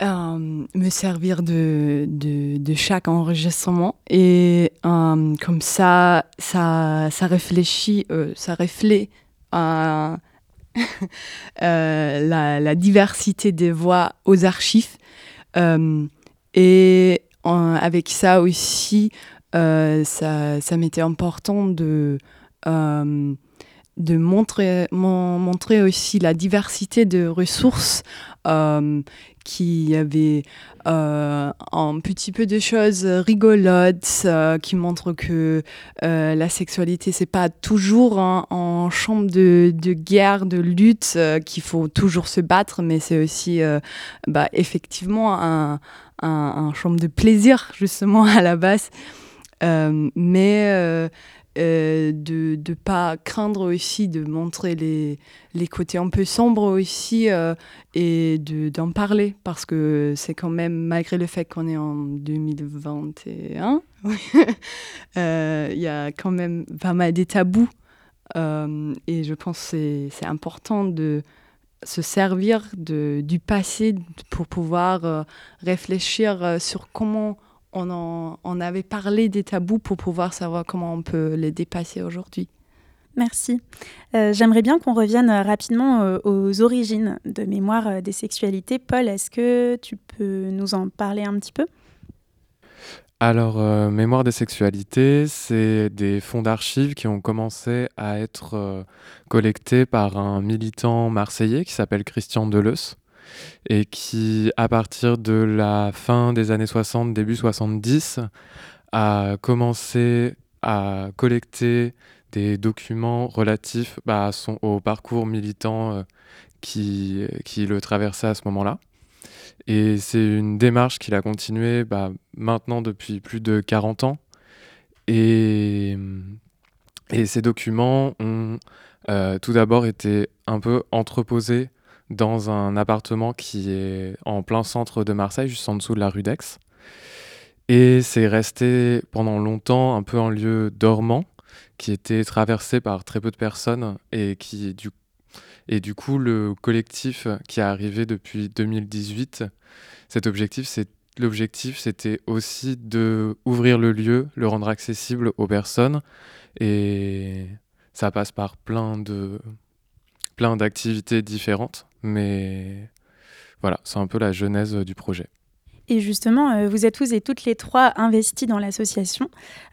me servir de, chaque enregistrement et comme ça, ça, réfléchit, ça reflète la, la, diversité des voix aux archives. Et avec ça aussi, ça, ça m'était important de de montrer, montrer aussi la diversité de ressources euh, qui avait euh, un petit peu de choses rigolotes euh, qui montrent que la sexualité c'est pas toujours en chambre de, de, guerre de lutte qu'il faut toujours se battre mais c'est aussi bah, effectivement un, un, un, de plaisir justement à la base. Mais euh, de ne pas craindre aussi de montrer les, les côtés un peu sombres aussi euh, et d'en parler parce que c'est quand même, malgré le fait qu'on est en 2021, euh, il y a quand même pas mal des tabous et je pense que c'est important de se servir de, du passé pour pouvoir réfléchir sur comment on, avait parlé des tabous pour pouvoir savoir comment on peut les dépasser aujourd'hui. Merci. Euh, j'aimerais bien qu'on revienne rapidement euh, aux origines de Mémoire euh, des sexualités. Paul, est-ce que tu peux nous en parler un petit peu? Alors, Mémoire des sexualités, c'est des fonds d'archives qui ont commencé à être collectés par un militant marseillais qui s'appelle Christian Deleuze et qui, à partir de la fin des années 60, début 70, a commencé à collecter des documents relatifs bah, au parcours militant euh, qui, qui le traversait à ce moment-là. Et c'est une démarche qu'il a continuée bah, maintenant depuis plus de 40 ans. Et, et ces documents ont euh, tout d'abord été un peu entreposés dans un appartement qui est en plein centre de Marseille, juste en dessous de la rue d'Aix. Et c'est resté pendant longtemps un peu un lieu dormant qui était traversé par très peu de personnes et qui du et du coup le collectif qui est arrivé depuis 2018 cet objectif c'est l'objectif c'était aussi de ouvrir le lieu le rendre accessible aux personnes et ça passe par plein de plein d'activités différentes mais voilà, c'est un peu la genèse du projet. Et justement, euh, vous êtes tous et toutes les trois investis dans l'association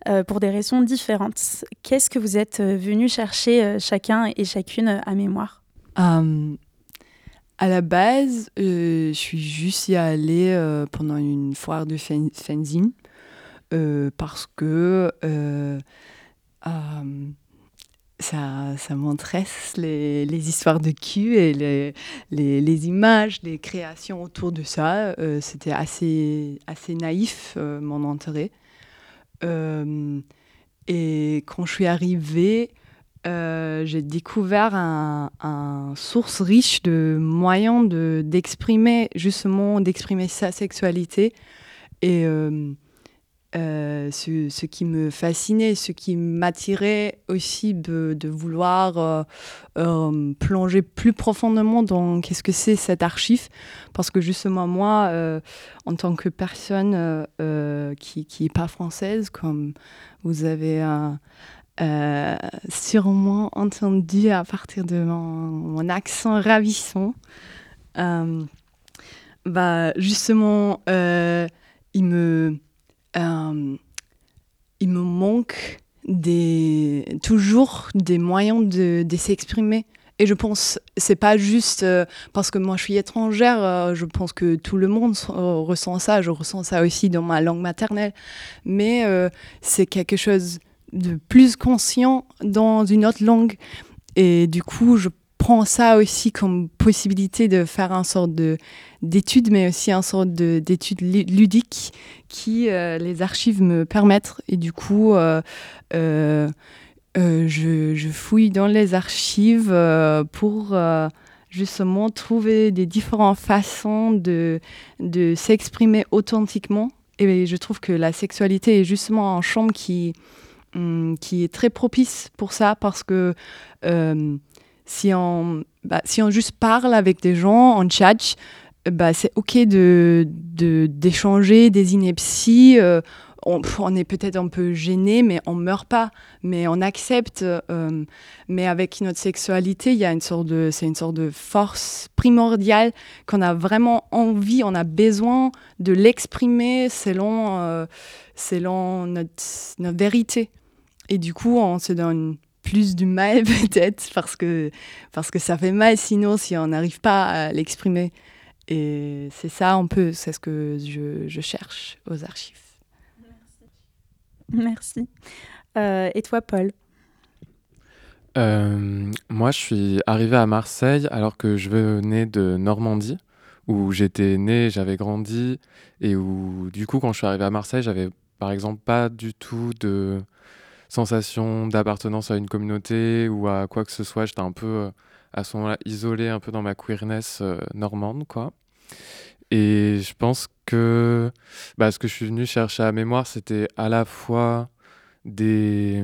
euh, pour des raisons différentes. Qu'est-ce que vous êtes euh, venus chercher chacun et chacune à mémoire? À la base, je suis juste y allée pendant une foire de fanzine parce que ça, ça m'intéresse les, histoires de cul et les, images, les créations autour de ça. Euh, c'était assez, assez naïf, euh, mon intérêt. Euh, et quand je suis arrivée, j'ai découvert un, un, source riche de moyens d'exprimer, justement, d'exprimer sa sexualité. Et euh, ce, qui me fascinait, ce qui m'attirait aussi de, vouloir euh, euh, plonger plus profondément dans qu'est-ce que c'est cette archive. Parce que justement, moi, en tant que personne qui n'est pas française, comme vous avez sûrement entendu à partir de mon, mon accent ravissant, bah, justement, il me euh, il me manque toujours des moyens de, de s'exprimer. Et je pense, c'est pas juste euh, parce que moi je suis étrangère, euh, je pense que tout le monde ressent ça, je ressens ça aussi dans ma langue maternelle, mais c'est quelque chose de plus conscient dans une autre langue. Et du coup, je prends ça aussi comme possibilité de faire un sorte de d'études, mais aussi un sorte d'études ludiques qui euh, les archives me permettent. Et du coup, euh, euh, je, je, fouille dans les archives pour justement trouver des différentes façons de, de s'exprimer authentiquement. Et je trouve que la sexualité est justement un champ qui, hum, qui est très propice pour ça parce que si on, bah, si on juste parle avec des gens, on chat, bah, c'est ok de d'échanger des inepties. Euh, on, est peut-être un peu gêné, mais on meurt pas, mais on accepte. Euh, mais avec notre sexualité, de, c'est une sorte de force primordiale qu'on a vraiment envie, on a besoin de l'exprimer selon, euh, selon notre, notre vérité. Et du coup, on se donne plus du mal peut-être parce que, parce que ça fait mal sinon si on n'arrive pas à l'exprimer. Et c'est ça un peu, c'est ce que je, je, cherche aux archives. Merci. Euh, et toi, Paul? Euh, Moi, je suis arrivé à Marseille alors que je venais de Normandie, où j'étais né, j'avais grandi, et où, du coup, quand je suis arrivé à Marseille, j'avais par exemple pas du tout de sensation d'appartenance à une communauté ou à quoi que ce soit. J'étais un peu euh, à ce moment-là isolé un peu dans ma queerness euh, normande, quoi. Et je pense que bah, ce que je suis venu chercher à mémoire, c'était à la fois des,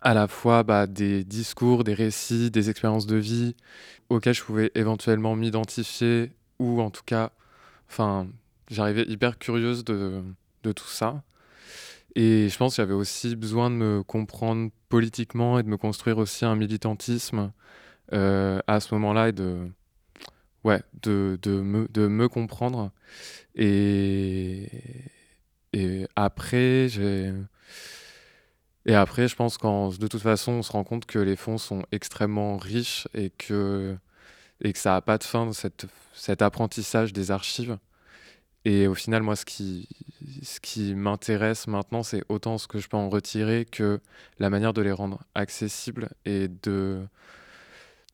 à la fois bah, des discours, des récits, des expériences de vie auxquelles je pouvais éventuellement m'identifier ou en tout cas, j'arrivais hyper curieuse de, de tout ça. Et je pense que j'avais aussi besoin de me comprendre politiquement et de me construire aussi un militantisme euh, à ce moment-là et de, ouais, de, de, me, de me comprendre. Et, et après, j'ai. Et après, je pense qu'en de toute façon, on se rend compte que les fonds sont extrêmement riches et que, et que ça n'a pas de fin, cette, cet apprentissage des archives. Et au final, moi, ce qui, ce qui m'intéresse maintenant, c'est autant ce que je peux en retirer que la manière de les rendre accessibles et de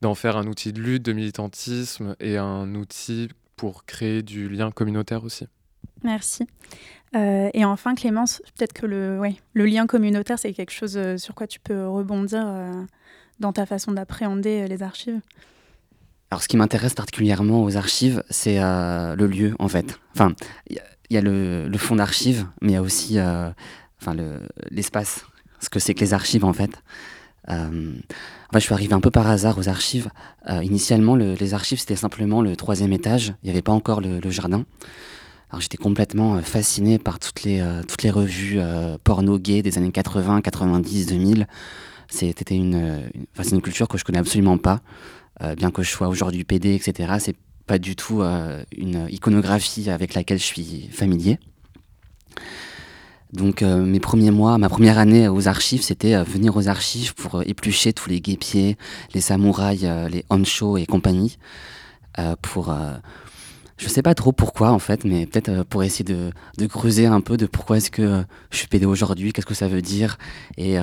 d'en faire un outil de lutte, de militantisme et un outil pour créer du lien communautaire aussi. Merci. Euh, et enfin, Clémence, peut-être que le, ouais, le lien communautaire, c'est quelque chose euh, sur quoi tu peux rebondir euh, dans ta façon d'appréhender les archives? Alors, ce qui m'intéresse particulièrement aux archives, c'est euh, le lieu, en fait. Enfin, il y, a le, fond d'archives, mais il y a aussi euh, enfin, l'espace, ce que c'est que les archives, en fait. Euh, je suis arrivé un peu par hasard aux archives. initialement, le, les archives, c'était simplement le troisième étage. Il n'y avait pas encore le, jardin. Alors, j'étais complètement fasciné par toutes les, toutes les revues porno gay des années 80, 90, 2000. C'était une, une, une culture que je connais absolument pas. Euh, bien que je sois aujourd'hui PD, etc., c'est pas du tout euh, une iconographie avec laquelle je suis familier. Donc euh, mes premiers mois, ma première année aux archives, c'était venir aux archives pour éplucher tous les guépiers, les samouraïs, les honcho et compagnie, pour je sais pas trop pourquoi en fait, mais peut-être pour essayer de, creuser un peu de pourquoi est-ce que je suis PD aujourd'hui, qu'est-ce que ça veut dire et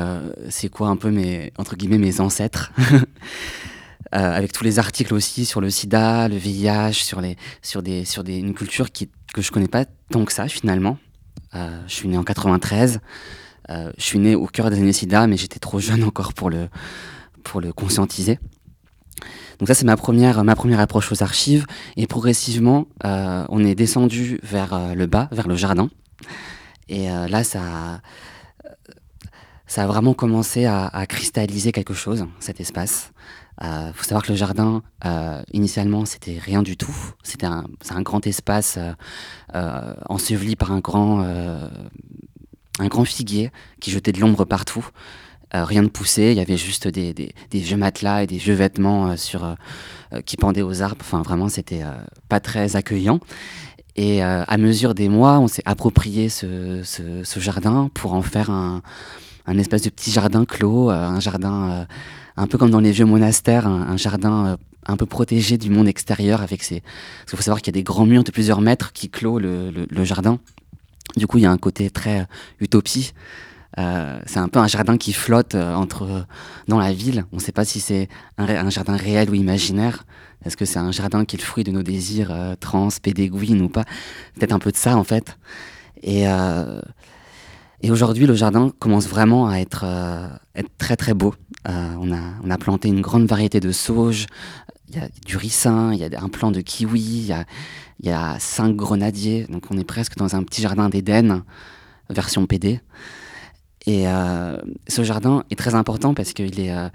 c'est quoi un peu mes entre guillemets mes ancêtres. Euh, avec tous les articles aussi sur le sida, le VIH, sur, les, sur, des, sur des, une culture que je connais pas tant que ça finalement. Euh, je suis né en 93, euh, je suis né au cœur des années sida, mais j'étais trop jeune encore pour le, pour le conscientiser. Donc ça c'est ma première, ma première approche aux archives, et progressivement on est descendu vers le bas, vers le jardin. Et là ça ça a vraiment commencé à, cristalliser quelque chose, cet espace. Euh, faut savoir que le jardin, euh, initialement, c'était rien du tout. C'était un, un, grand espace euh, enseveli par un grand, un grand figuier qui jetait de l'ombre partout. rien ne poussait, il y avait juste des, des, des, vieux matelas et des vieux vêtements sur, qui pendaient aux arbres. Enfin, vraiment, c'était pas très accueillant. Et à mesure des mois, on s'est approprié ce, ce, ce, jardin pour en faire un, un espèce de petit jardin clos, un jardin un peu comme dans les vieux monastères, un, jardin euh, un peu protégé du monde extérieur avec ses... Parce qu'il faut savoir qu'il y a des grands murs de plusieurs mètres qui clôt le, jardin. Du coup, il y a un côté très euh, utopie. Euh, c'est un peu un jardin qui flotte entre dans la ville. On ne sait pas si c'est un, jardin réel ou imaginaire. Est-ce que c'est un jardin qui est le fruit de nos désirs trans, pédéguines ou pas? Peut-être un peu de ça en fait. Et, et aujourd'hui, le jardin commence vraiment à être, être très très beau. Euh, on, a, planté une grande variété de sauges. Il y a du ricin, il y a un plant de kiwi, il y a, cinq grenadiers. Donc on est presque dans un petit jardin d'Éden, version PD. Et euh, ce jardin est très important parce qu'il est. Euh,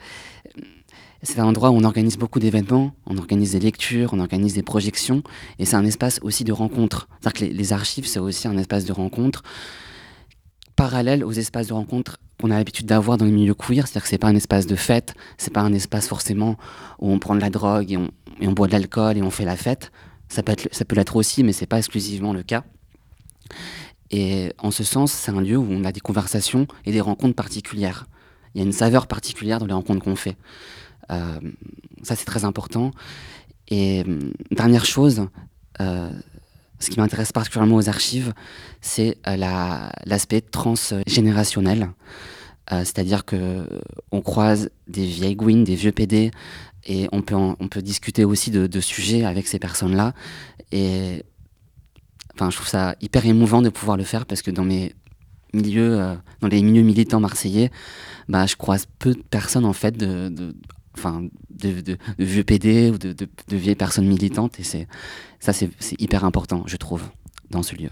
C'est un endroit où on organise beaucoup d'événements, on organise des lectures, on organise des projections, et c'est un espace aussi de rencontre. C'est-à-dire que les, les archives, c'est aussi un espace de rencontre parallèle aux espaces de rencontre qu'on a l'habitude d'avoir dans les milieux queer, c'est-à-dire que c'est pas un espace de fête, c'est pas un espace forcément où on prend de la drogue et on, boit de l'alcool et on fait la fête. Ça peut, être, ça peut l'être aussi, mais c'est pas exclusivement le cas. Et en ce sens, c'est un lieu où on a des conversations et des rencontres particulières. Il y a une saveur particulière dans les rencontres qu'on fait. Euh, ça, c'est très important. Et euh, dernière chose, euh, ce qui m'intéresse particulièrement aux archives, c'est euh, la- l'aspect transgénérationnel. Euh, C'est-à-dire que on croise des vieilles gouines, des vieux PD, et on peut, on peut discuter aussi de, de sujets avec ces personnes-là. Et enfin, je trouve ça hyper émouvant de pouvoir le faire parce que dans mes milieux, euh, dans les milieux militants marseillais, bah, je croise peu de personnes en fait de, enfin, de, vieux PD ou de, de- de vieilles personnes militantes. Et c'est, ça, c'est hyper important, je trouve, dans ce lieu.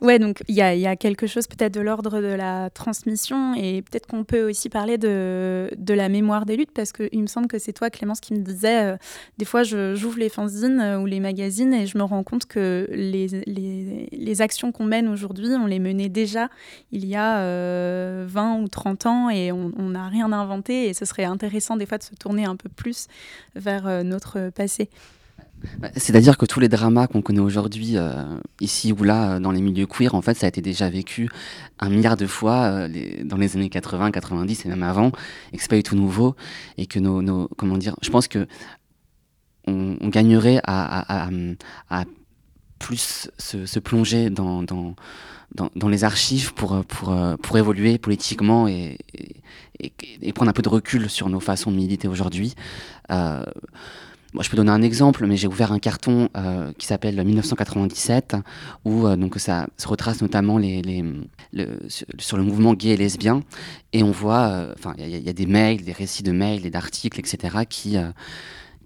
Ouais, donc il y a, quelque chose peut-être de l'ordre de la transmission et peut-être qu'on peut aussi parler de, la mémoire des luttes parce qu'il me semble que c'est toi, Clémence, qui me disais, euh, des fois j'ouvre les fanzines euh, ou les magazines et je me rends compte que les, les, actions qu'on mène aujourd'hui, on les menait déjà il y a euh, 20 ou 30 ans et on on n'a rien inventé et ce serait intéressant des fois de se tourner un peu plus vers euh, notre passé. Bah, C'est-à-dire que tous les dramas qu'on connaît aujourd'hui, euh, ici ou là, euh, dans les milieux queer, en fait, ça a été déjà vécu un milliard de fois euh, les- dans les années 80, 90 et même avant, et que c'est pas du tout nouveau, et que nos, comment dire, je pense que on, gagnerait à, plus se, plonger dans, les archives pour, pour, pour évoluer politiquement et, prendre un peu de recul sur nos façons de militer aujourd'hui. Moi, je peux donner un exemple, mais j'ai ouvert un carton euh, qui s'appelle 1997, où euh, donc ça se retrace notamment sur, le mouvement gay et lesbien, et on voit, euh, enfin, il y, a- des mails, des récits de mails et d'articles, etc., qui,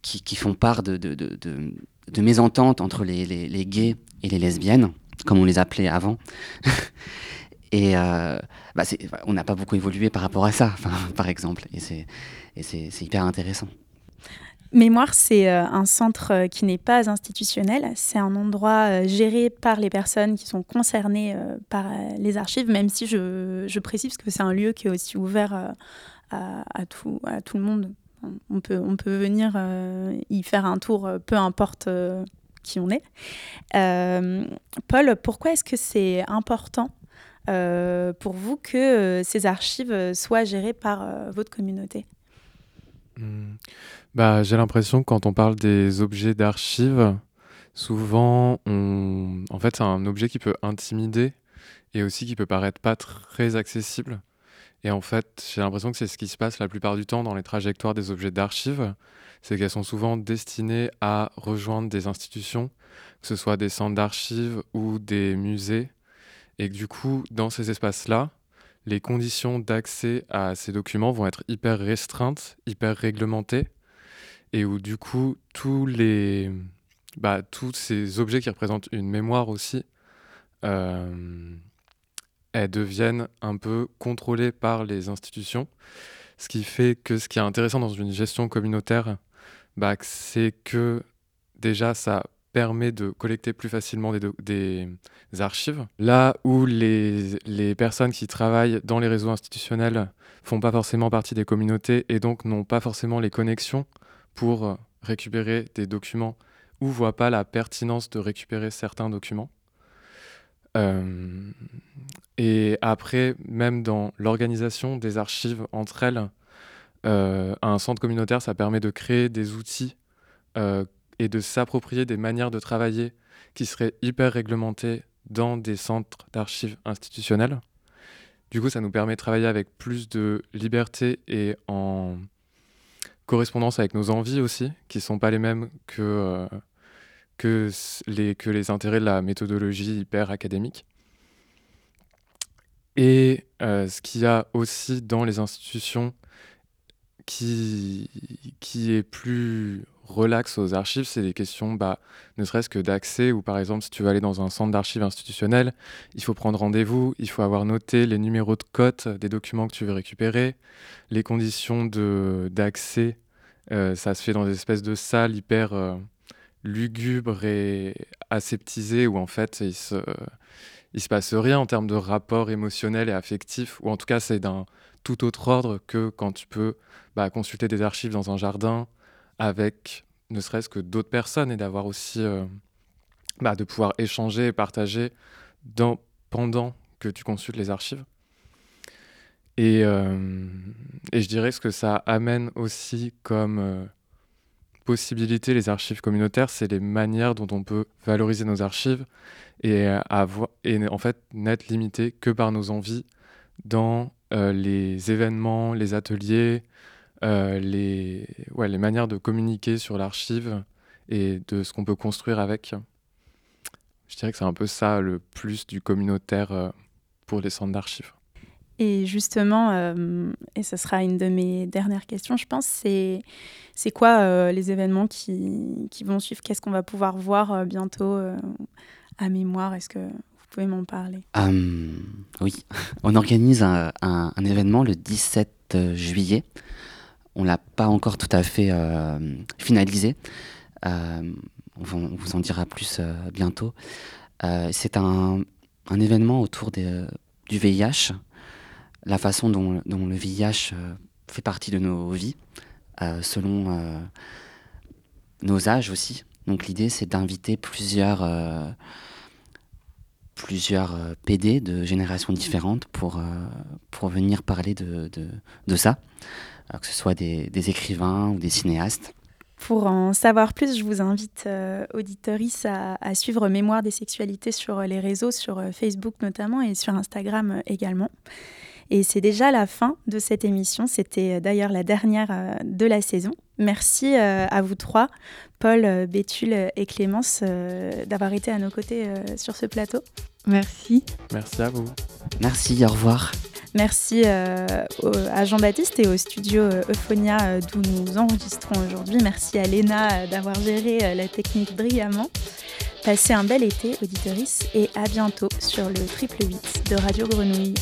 qui, font part de, de, de, de- mésententes entre les, les, gays et les lesbiennes, comme on les appelait avant. et bah, on n'a pas beaucoup évolué par rapport à ça, par exemple, et c'est hyper intéressant. Mémoire, c'est euh, un centre euh, qui n'est pas institutionnel. C'est un endroit euh, géré par les personnes qui sont concernées par les archives, même si je, précise que c'est un lieu qui est aussi ouvert à, tout, le monde. On peut, venir y faire un tour, peu importe qui on est. Paul, pourquoi est-ce que c'est important pour vous que ces archives soient gérées par votre communauté? Hmm. Bah, j'ai l'impression que quand on parle des objets d'archives, souvent, on... en fait, c'est un objet qui peut intimider et aussi qui peut paraître pas très accessible. Et en fait, j'ai l'impression que c'est ce qui se passe la plupart du temps dans les trajectoires des objets d'archives, c'est qu'elles sont souvent destinées à rejoindre des institutions, que ce soit des centres d'archives ou des musées, et que du coup, dans ces espaces-là, les conditions d'accès à ces documents vont être hyper restreintes, hyper réglementées, et où du coup, tous les, bah, tous ces objets qui représentent une mémoire aussi, euh, elles deviennent un peu contrôlées par les institutions, ce qui fait que ce qui est intéressant dans une gestion communautaire, bah, c'est que déjà ça permet de collecter plus facilement des, des archives. Là où les, les personnes qui travaillent dans les réseaux institutionnels font pas forcément partie des communautés et donc n'ont pas forcément les connexions pour euh, récupérer des documents ou voient pas la pertinence de récupérer certains documents. Euh, et après, même dans l'organisation des archives entre elles, euh, un centre communautaire, ça permet de créer des outils et de s'approprier des manières de travailler qui seraient hyper réglementées dans des centres d'archives institutionnels. Du coup, ça nous permet de travailler avec plus de liberté et en correspondance avec nos envies aussi, qui ne sont pas les mêmes que, euh, que, les, que les intérêts de la méthodologie hyper académique. Et euh, ce qu'il y a aussi dans les institutions qui, qui est plus relax aux archives, c'est des questions, bah, ne serait-ce que d'accès, ou par exemple, si tu veux aller dans un centre d'archives institutionnel, il faut prendre rendez-vous, il faut avoir noté les numéros de cote des documents que tu veux récupérer, les conditions d'accès ça se fait dans des espèces de salles hyper lugubres et aseptisées où en fait il se, il se passe rien en termes de rapport émotionnel et affectif, ou en tout cas c'est d'un tout autre ordre que quand tu peux bah, consulter des archives dans un jardin avec ne serait-ce que d'autres personnes et d'avoir aussi bah, de pouvoir échanger et partager dans, pendant que tu consultes les archives. Et, euh, je dirais ce que ça amène aussi comme euh, possibilité, les archives communautaires, c'est les manières dont on peut valoriser nos archives et, avoir, et en fait n'être limité que par nos envies dans euh, les événements, les ateliers, les, ouais, les manières de communiquer sur l'archive et de ce qu'on peut construire avec. Je dirais que c'est un peu ça le plus du communautaire pour les centres d'archives. Et justement, euh, et ce sera une de mes dernières questions, je pense, c'est, c'est quoi euh, les événements qui, qui vont suivre? Qu'est-ce qu'on va pouvoir voir euh, bientôt à mémoire? Est-ce que vous pouvez m'en parler? Oui, on organise un, un, événement le 17 juillet. On l'a pas encore tout à fait finalisé. on, vous en dira plus bientôt. c'est un, un, événement autour du VIH la façon dont, le VIH euh, fait partie de nos vies, euh, selon euh, nos âges aussi. Donc l'idée, c'est d'inviter plusieurs, plusieurs PD de générations différentes pour, pour venir parler de, de, ça, que ce soit des, des, écrivains ou des cinéastes. Pour en savoir plus, je vous invite, euh, à, à, suivre Mémoire des sexualités sur les réseaux, sur Facebook notamment et sur Instagram également. Et c'est déjà la fin de cette émission. C'était euh, d'ailleurs la dernière euh, de la saison. Merci euh, à vous trois, Paul, Béthule et Clémence, d'avoir été à nos côtés sur ce plateau. Merci. Merci à vous. Merci, au revoir. Merci à Jean-Baptiste et au studio Euphonia d'où nous enregistrons aujourd'hui. Merci à Léna d'avoir géré la technique brillamment. Passez un bel été, auditoris, et à bientôt sur le triple 8 de Radio Grenouille.